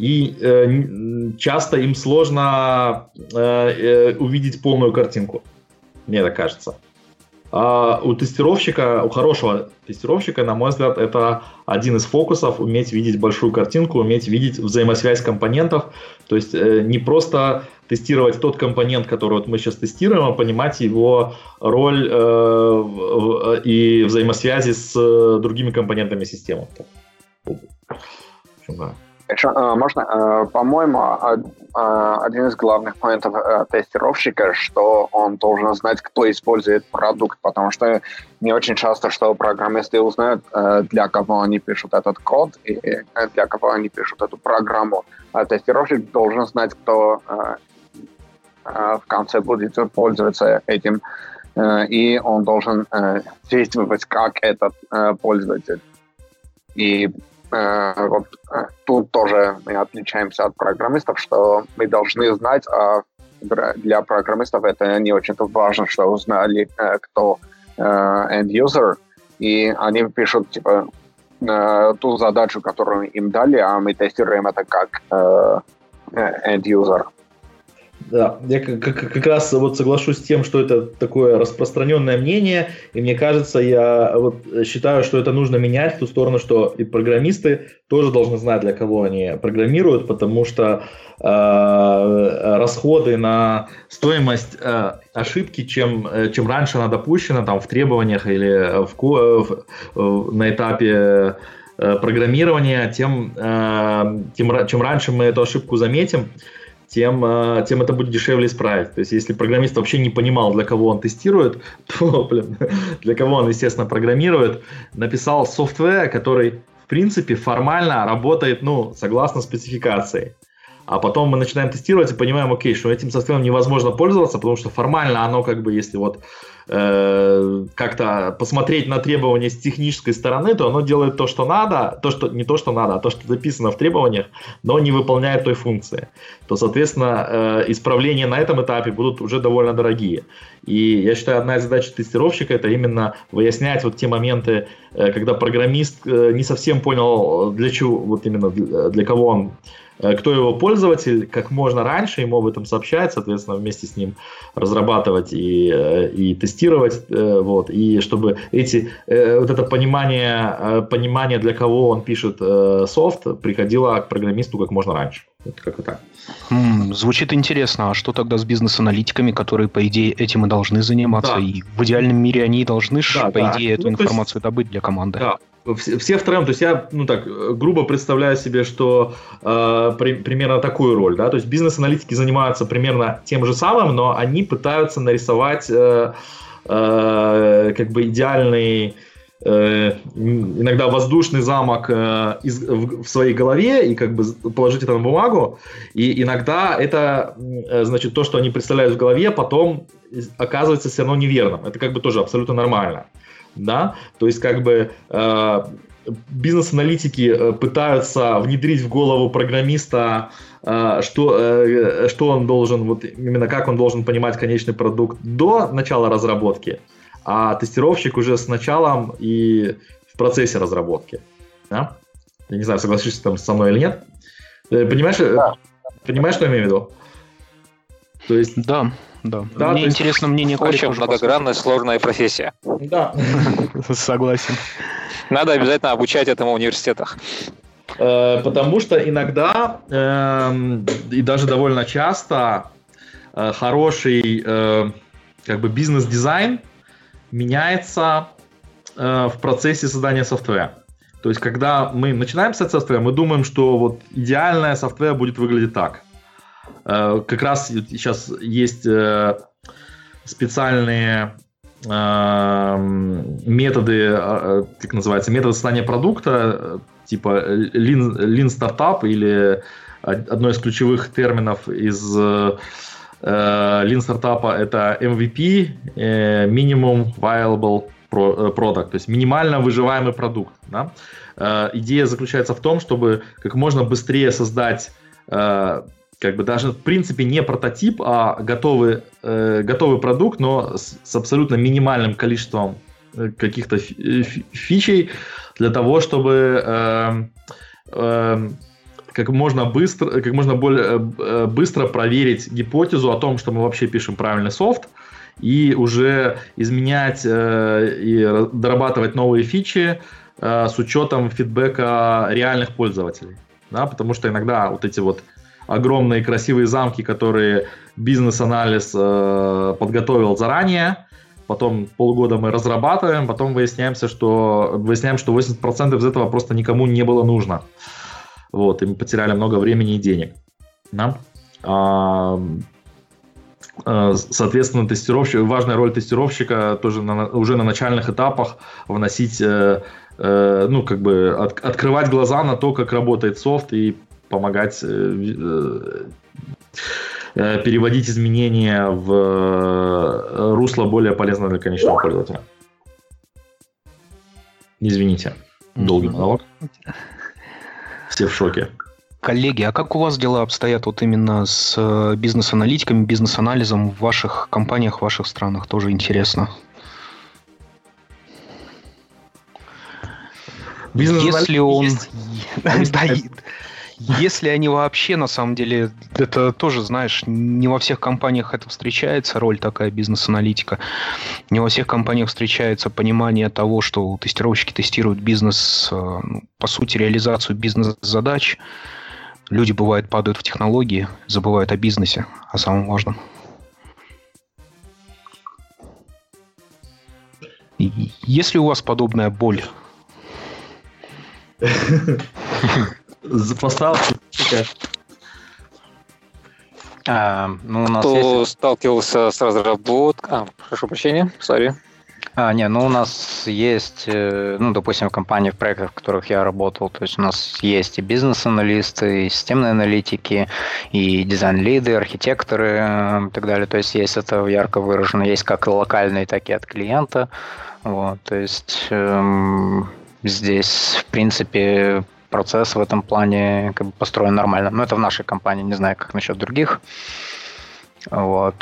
и э, часто им сложно э, э, увидеть полную картинку, мне так кажется. А у тестировщика, у хорошего тестировщика, на мой взгляд, это один из фокусов, уметь видеть большую картинку, уметь видеть взаимосвязь компонентов, то есть э, не просто тестировать тот компонент, который вот мы сейчас тестируем, а понимать его роль э, в, и взаимосвязи с э, другими компонентами системы. Да. Э, можно, э, по-моему, э, один из главных моментов тестировщика, что он должен знать, кто использует продукт, потому что не очень часто, что программисты узнают, для кого они пишут этот код и для кого они пишут эту программу. А тестировщик должен знать, кто в конце будет пользоваться этим, и он должен действовать как этот пользователь. И вот э, тут тоже мы отличаемся от программистов, что мы должны знать, а для программистов это не очень-то важно, что узнали, э, кто end-user, и они пишут, типа, ту задачу, которую им дали, а мы тестируем это как end-user. Да, я как, как, как раз вот соглашусь с тем, что это такое распространенное мнение, и мне кажется, я вот считаю, что это нужно менять в ту сторону, что и программисты тоже должны знать, для кого они программируют, потому что э, расходы на стоимость э, ошибки, чем, э, чем раньше она допущена там, в требованиях или в, в, в, на этапе э, программирования, тем, э, тем, чем раньше мы эту ошибку заметим, тем это будет дешевле исправить. То есть, если программист вообще не понимал, для кого он тестирует, то, блин, для кого он, естественно, программирует, написал софтвер, который, в принципе, формально работает, ну, согласно спецификации. А потом мы начинаем тестировать и понимаем, окей, что этим софтвером невозможно пользоваться, потому что формально оно как бы, если вот э, как-то посмотреть на требования с технической стороны, то оно делает то, что надо, то, что не то, что надо, а то, что записано в требованиях, но не выполняет той функции. То, соответственно, э, исправления на этом этапе будут уже довольно дорогие. И я считаю, одна из задач тестировщика это именно выяснять вот те моменты, э, когда программист э, не совсем понял, для чего, вот именно для, для кого он кто его пользователь, как можно раньше ему об этом сообщать, соответственно, вместе с ним разрабатывать и, э, и тестировать, э, вот, и чтобы эти, вот это понимание, понимание, для кого он пишет софт, приходило к программисту как можно раньше. Вот как-то так. М-м, звучит интересно. А что тогда с бизнес-аналитиками, которые, по идее, этим и должны заниматься? Да. И в идеальном мире они должны, да, по да. идее, эту ну, информацию есть, добыть для команды. Да, все, втроем, то есть я, ну так, грубо представляю себе, что э, при, примерно такую роль, да, то есть бизнес-аналитики занимаются примерно тем же самым, но они пытаются нарисовать э, э, как бы идеальный э, иногда воздушный замок э, из, в, в своей голове и как бы положить это на бумагу, и иногда это, э, значит, то, что они представляют в голове, потом оказывается все равно неверным. Это как бы тоже абсолютно нормально да, то есть как бы э, бизнес-аналитики э, пытаются внедрить в голову программиста, э, что, э, что он должен, вот именно как он должен понимать конечный продукт до начала разработки, а тестировщик уже с началом и в процессе разработки. Да? Я не знаю, согласишься там со мной или нет. Понимаешь, да. понимаешь, что я имею в виду? То есть... Да. Да. да Мне интересно есть... мнение коллег. Очень многогранная, сложная профессия. Да. Согласен. Надо обязательно обучать этому в университетах. Э, потому что иногда эм, и даже довольно часто э, хороший э, как бы бизнес-дизайн меняется в процессе создания софтвера. То есть, когда мы начинаем писать софтвер, мы думаем, что вот идеальное софтвер будет выглядеть так. Э, как раз сейчас есть э, специальные э, методы, как называется, методы создания продукта, типа Lean, Lean Startup или одно из ключевых терминов из Lean Startup это MVP, Minimum Viable Product, то есть минимально выживаемый продукт. Да? Идея заключается в том, чтобы как можно быстрее создать как бы даже в принципе не прототип, а готовый, э, готовый продукт, но с, с абсолютно минимальным количеством э, каких-то э, фичей для того, чтобы э, э, как можно быстро, как можно более э, быстро проверить гипотезу о том, что мы вообще пишем правильный софт, и уже изменять э, и дорабатывать новые фичи э, с учетом фидбэка реальных пользователей. Да, потому что иногда вот эти вот огромные красивые замки, которые бизнес-анализ э, подготовил заранее. Потом полгода мы разрабатываем, потом выясняемся, что, выясняем, что 80% из этого просто никому не было нужно. Вот, и мы потеряли много времени и денег. Да? А, э, Соответственно, тестировщик, важная роль тестировщика тоже на, уже на начальных этапах вносить, э, э, ну, как бы от, открывать глаза на то, как работает софт и помогать э, э, переводить изменения в э, русло более полезное для конечного пользователя. Извините, долгий монолог. Все в шоке. Коллеги, а как у вас дела обстоят вот именно с бизнес-аналитиками, бизнес-анализом в ваших компаниях, в ваших странах? Тоже интересно. Если он... Если они вообще, на самом деле, это тоже, знаешь, не во всех компаниях это встречается, роль такая бизнес-аналитика. Не во всех компаниях встречается понимание того, что тестировщики тестируют бизнес, э, ну, по сути, реализацию бизнес-задач. Люди, бывает, падают в технологии, забывают о бизнесе, о самом важном. Есть ли у вас подобная боль? поставил а, ну, у нас Кто есть... сталкивался с разработкой... А, прошу прощения, сори. А, не, ну у нас есть, э, ну, допустим, в компании, в проектах, в которых я работал, то есть у нас есть и бизнес-аналисты, и системные аналитики, и дизайн-лиды, архитекторы э, и так далее. То есть есть это ярко выражено, есть как локальные, так и от клиента. Вот, то есть эм, здесь, в принципе, процесс в этом плане как бы построен нормально. Но это в нашей компании, не знаю, как насчет других. Вот.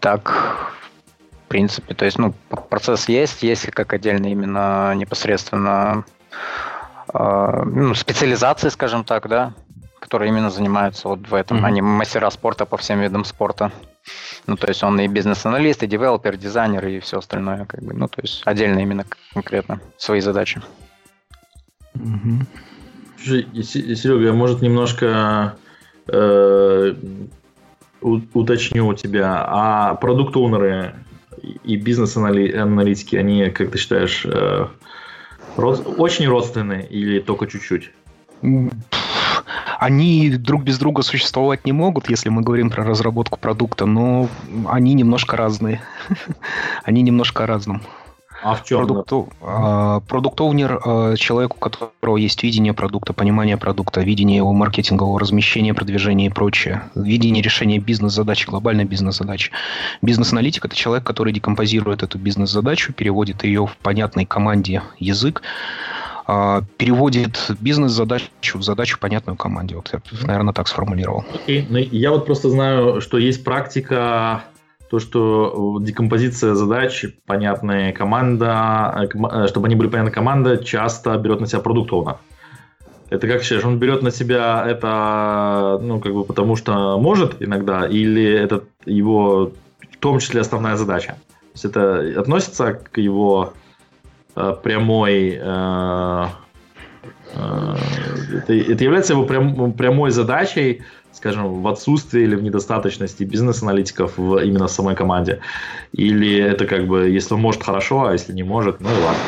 Так, в принципе, то есть, ну, процесс есть, есть как отдельно именно непосредственно э, ну, специализации, скажем так, да, которые именно занимаются вот в этом, mm-hmm. они мастера спорта по всем видам спорта. Ну, то есть он и бизнес-аналист, и девелопер, дизайнер, и все остальное, как бы, ну, то есть отдельно именно конкретно свои задачи. Угу. Серега, может, немножко э, уточню у тебя, а продукт-оунеры и бизнес-аналитики, они, как ты считаешь, э, род, очень родственные или только чуть-чуть? Они друг без друга существовать не могут, если мы говорим про разработку продукта, но они немножко разные. они немножко разным. А в чем? Продукт-оунер а, человек, у которого есть видение продукта, понимание продукта, видение его маркетингового размещения, продвижения и прочее, видение решения бизнес-задач, глобальной бизнес-задачи. Бизнес-аналитик – это человек, который декомпозирует эту бизнес-задачу, переводит ее в понятной команде язык, а, переводит бизнес-задачу в задачу, понятную команде. Вот я, наверное, так сформулировал. Окей. Okay. Ну, я вот просто знаю, что есть практика то, что э, декомпозиция задач, понятная команда, э, э, чтобы они были понятны команда, часто берет на себя продукт -оунер. Это как считаешь, он берет на себя это, ну, как бы потому что может иногда, или это его в том числе основная задача? То есть это относится к его э, прямой э, это, это является его прям, прямой задачей скажем, в отсутствии или в недостаточности бизнес-аналитиков в именно самой команде? Или это как бы, если он может, хорошо, а если не может, ну ладно.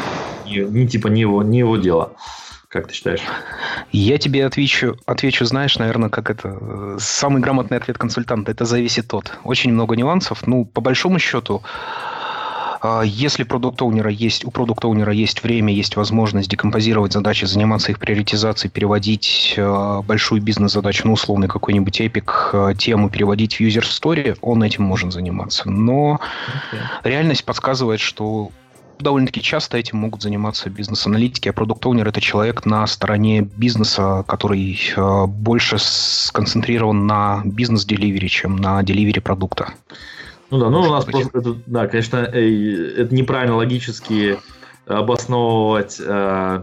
Не, не типа не его, не его дело. Как ты считаешь? Я тебе отвечу, отвечу, знаешь, наверное, как это самый грамотный ответ консультанта. Это зависит от. Очень много нюансов. Ну, по большому счету, если продукт есть, у продукт есть время, есть возможность декомпозировать задачи, заниматься их приоритизацией, переводить а, большую бизнес-задачу, ну, условный какой-нибудь эпик, а, тему переводить в user story, он этим может заниматься. Но okay. реальность подсказывает, что довольно-таки часто этим могут заниматься бизнес-аналитики, а продукт это человек на стороне бизнеса, который больше сконцентрирован на бизнес-деливере, чем на деливере продукта. Ну да, ну у нас просто, это, да, конечно, это неправильно логически обосновывать э,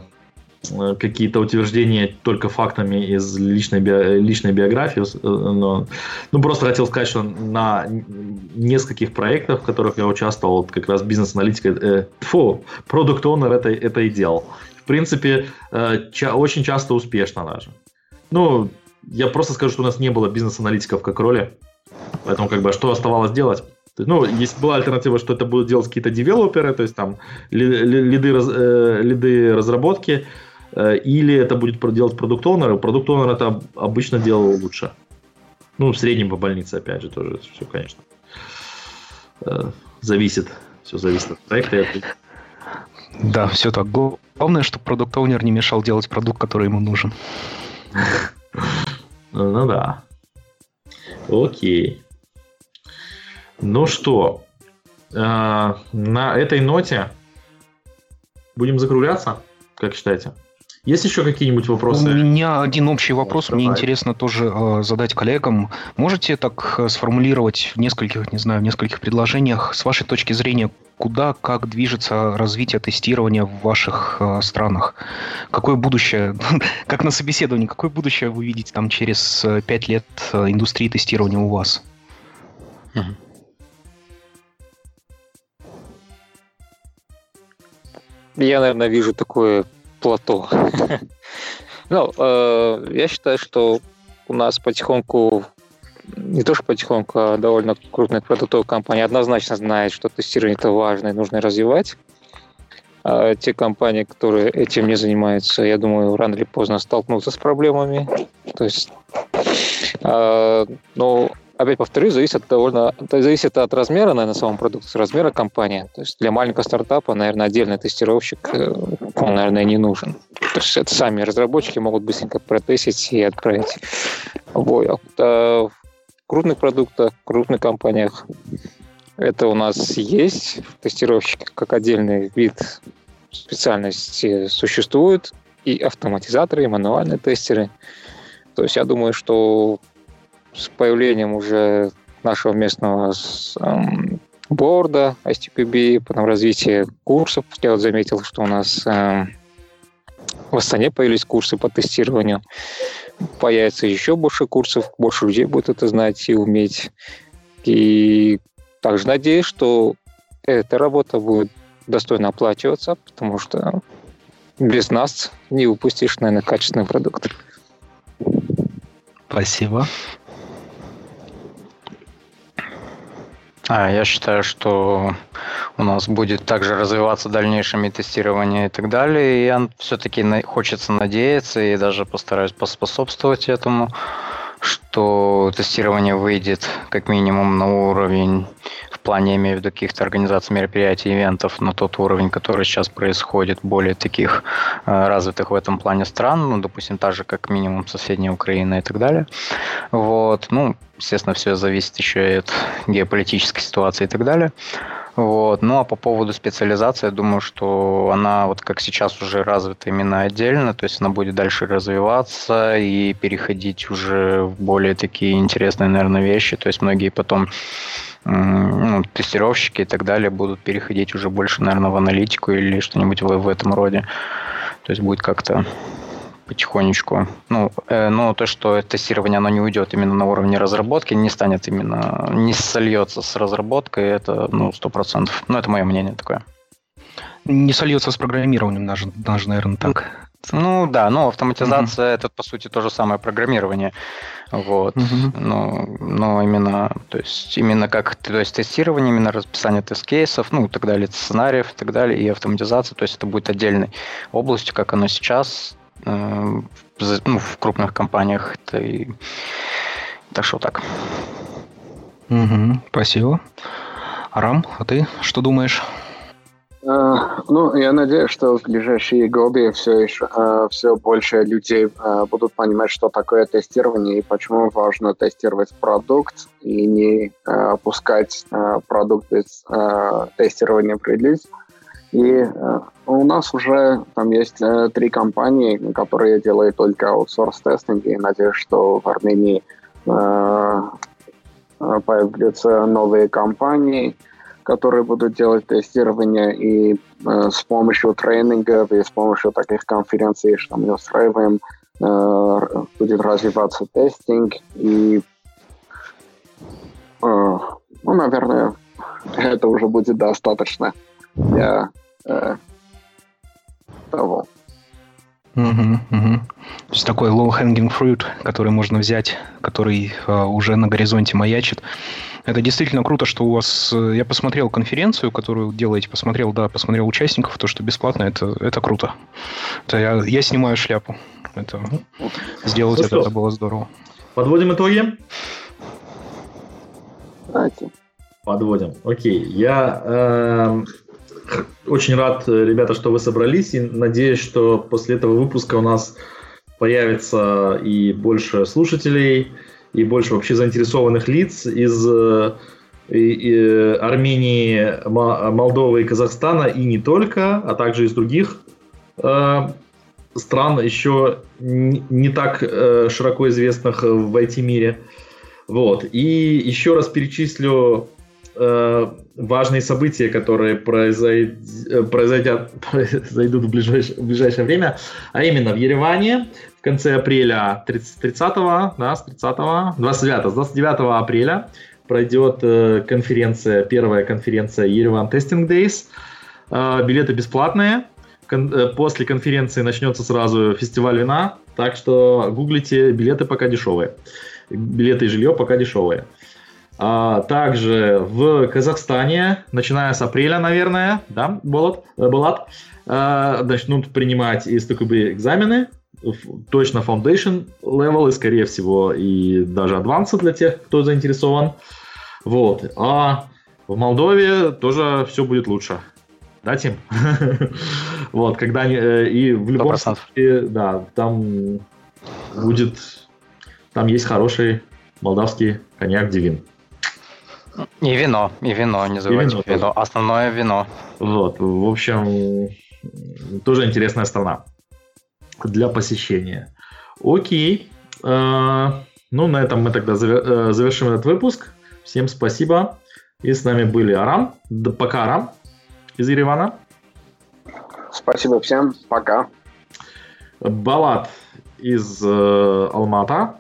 э, какие-то утверждения только фактами из личной, би, личной биографии. Э, но, ну, просто хотел сказать, что на нескольких проектах, в которых я участвовал, вот как раз бизнес-аналитика, э, фу, продукт онер это, это и делал. В принципе, э, ча- очень часто успешно даже. Ну, я просто скажу, что у нас не было бизнес-аналитиков как роли. Поэтому, как бы, что оставалось делать? Ну, есть была альтернатива, что это будут делать какие-то девелоперы, то есть там лиды, раз, э, лиды разработки, э, или это будет делать продукт оунер Продукт оунер это обычно делал лучше. Ну, в среднем по больнице, опять же, тоже все, конечно. Э, зависит. Все зависит от проекта. Да, все так. Главное, чтобы продукт оунер не мешал делать продукт, который ему нужен. Ну да. Окей. Ну что, э, на этой ноте будем закругляться, как считаете? Есть еще какие-нибудь вопросы? У меня один общий вопрос. Мне интересно тоже э, задать коллегам. Можете так э, сформулировать в нескольких, не знаю, в нескольких предложениях, с вашей точки зрения, куда, как движется развитие тестирования в ваших э, странах? Какое будущее, как на собеседовании, какое будущее вы видите там через э, пять лет э, индустрии тестирования у вас? Я, наверное, вижу такое плато. Ну, э, я считаю, что у нас потихоньку, не то что потихоньку, а довольно крупная продуктовая компания однозначно знает, что тестирование это важно и нужно развивать. А те компании, которые этим не занимаются, я думаю, рано или поздно столкнутся с проблемами. То есть, э, ну, опять повторюсь, зависит от довольно зависит от размера, наверное, самого продукта, размера компании. То есть для маленького стартапа, наверное, отдельный тестировщик, э, он, наверное, не нужен. То есть это сами разработчики могут быстренько протестить и отправить в бой. А в крупных продуктах, в крупных компаниях это у нас есть. Тестировщики как отдельный вид специальности существует. И автоматизаторы, и мануальные тестеры. То есть я думаю, что с появлением уже нашего местного эм, борда STPB, потом развитие курсов. Я вот заметил, что у нас э, в Астане появились курсы по тестированию. Появится еще больше курсов, больше людей будет это знать и уметь. И также надеюсь, что эта работа будет достойно оплачиваться, потому что без нас не упустишь, наверное, качественный продукт. Спасибо. А, я считаю, что у нас будет также развиваться дальнейшими тестирование и так далее. И я все-таки хочется надеяться и даже постараюсь поспособствовать этому, что тестирование выйдет как минимум на уровень плане, имею в виду каких-то организаций мероприятий, ивентов, на тот уровень, который сейчас происходит, более таких э, развитых в этом плане стран, ну, допустим, так же, как минимум соседняя Украина и так далее. Вот, ну, естественно, все зависит еще и от геополитической ситуации и так далее. Вот. Ну а по поводу специализации, я думаю, что она вот как сейчас уже развита именно отдельно, то есть она будет дальше развиваться и переходить уже в более такие интересные, наверное, вещи. То есть многие потом ну, тестировщики и так далее будут переходить уже больше, наверное, в аналитику или что-нибудь в, в этом роде. То есть будет как-то потихонечку. Ну, э, но то, что тестирование, оно не уйдет именно на уровне разработки, не станет именно, не сольется с разработкой, это, ну, сто процентов. Ну, это мое мнение такое. Не сольется с программированием, даже, даже наверное, так. Ну, да, но автоматизация uh-huh. это, по сути, то же самое программирование. Вот. Uh-huh. Ну, но именно, то есть, именно как то есть, тестирование, именно расписание тест-кейсов, ну, и так далее, сценариев и так далее, и автоматизация, то есть это будет отдельной областью, как оно сейчас, ну, в крупных компаниях. Это и... Так что так. Угу, спасибо. Арам, а ты что думаешь? Uh, ну, я надеюсь, что в ближайшие годы все еще uh, все больше людей uh, будут понимать, что такое тестирование и почему важно тестировать продукт и не опускать продукт без тестирования в релиз. И э, у нас уже там есть э, три компании, которые делают только аутсорс тестинг, и надеюсь, что в Армении э, появятся новые компании, которые будут делать тестирование и с помощью тренингов и с помощью таких конференций, что мы устраиваем, будет развиваться тестинг. И ну, наверное, это уже будет достаточно. Для э, того. Угу, угу. То есть такой low-hanging fruit, который можно взять, который э, уже на горизонте маячит. Это действительно круто, что у вас... Э, я посмотрел конференцию, которую делаете, посмотрел, да, посмотрел участников, то, что бесплатно, это, это круто. Это я, я снимаю шляпу. Это, сделать ну, это, это было здорово. Подводим итоги? Давайте. Подводим. Окей. Я э, очень рад, ребята, что вы собрались, и надеюсь, что после этого выпуска у нас появится и больше слушателей, и больше вообще заинтересованных лиц из э, и, и Армении, Молдовы и Казахстана, и не только, а также из других э, стран, еще не, не так э, широко известных в IT-мире. Вот. И еще раз перечислю э, важные события, которые. Э, произойдут, произойдут в, ближайшее, в ближайшее время, а именно в Ереване в конце апреля 30, 30 да, с 30 29, с 29 апреля пройдет э, конференция, первая конференция Ереван Testing Days. Э, билеты бесплатные. Э, после конференции начнется сразу фестиваль вина, так что гуглите, билеты пока дешевые. Билеты и жилье пока дешевые. А, также в Казахстане, начиная с апреля, наверное, да, Болат, э, Болат а, начнут принимать из ТКБ экзамены, точно Foundation level и, скорее всего, и даже Advanced для тех, кто заинтересован. Вот. А в Молдове тоже все будет лучше. Да, Тим? вот, когда э, и в любом случае, да, там будет, там есть хороший молдавский коньяк Дивин. И вино, и вино, не забывайте вино, вино. Основное вино. Вот, в общем, тоже интересная страна для посещения. Окей. А, ну, на этом мы тогда э, завершим этот выпуск. Всем спасибо. И с нами были Арам. Да, пока, Арам из Еревана. Спасибо всем. Пока. Балат из э, Алмата.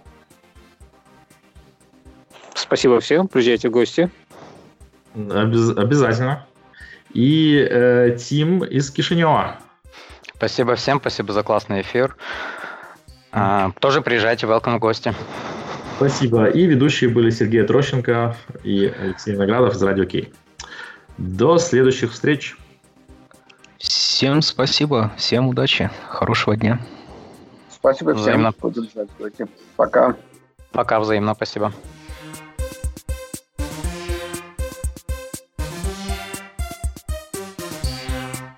Спасибо всем, приезжайте в гости. Обяз- обязательно. И э, Тим из Кишинева. Спасибо всем, спасибо за классный эфир. А, тоже приезжайте, welcome в гости. Спасибо. И ведущие были Сергей Трощенко и Алексей Наградов из Радио Кей. До следующих встреч. Всем спасибо, всем удачи, хорошего дня. Спасибо всем. Взаимно. Пока. Пока, взаимно, спасибо.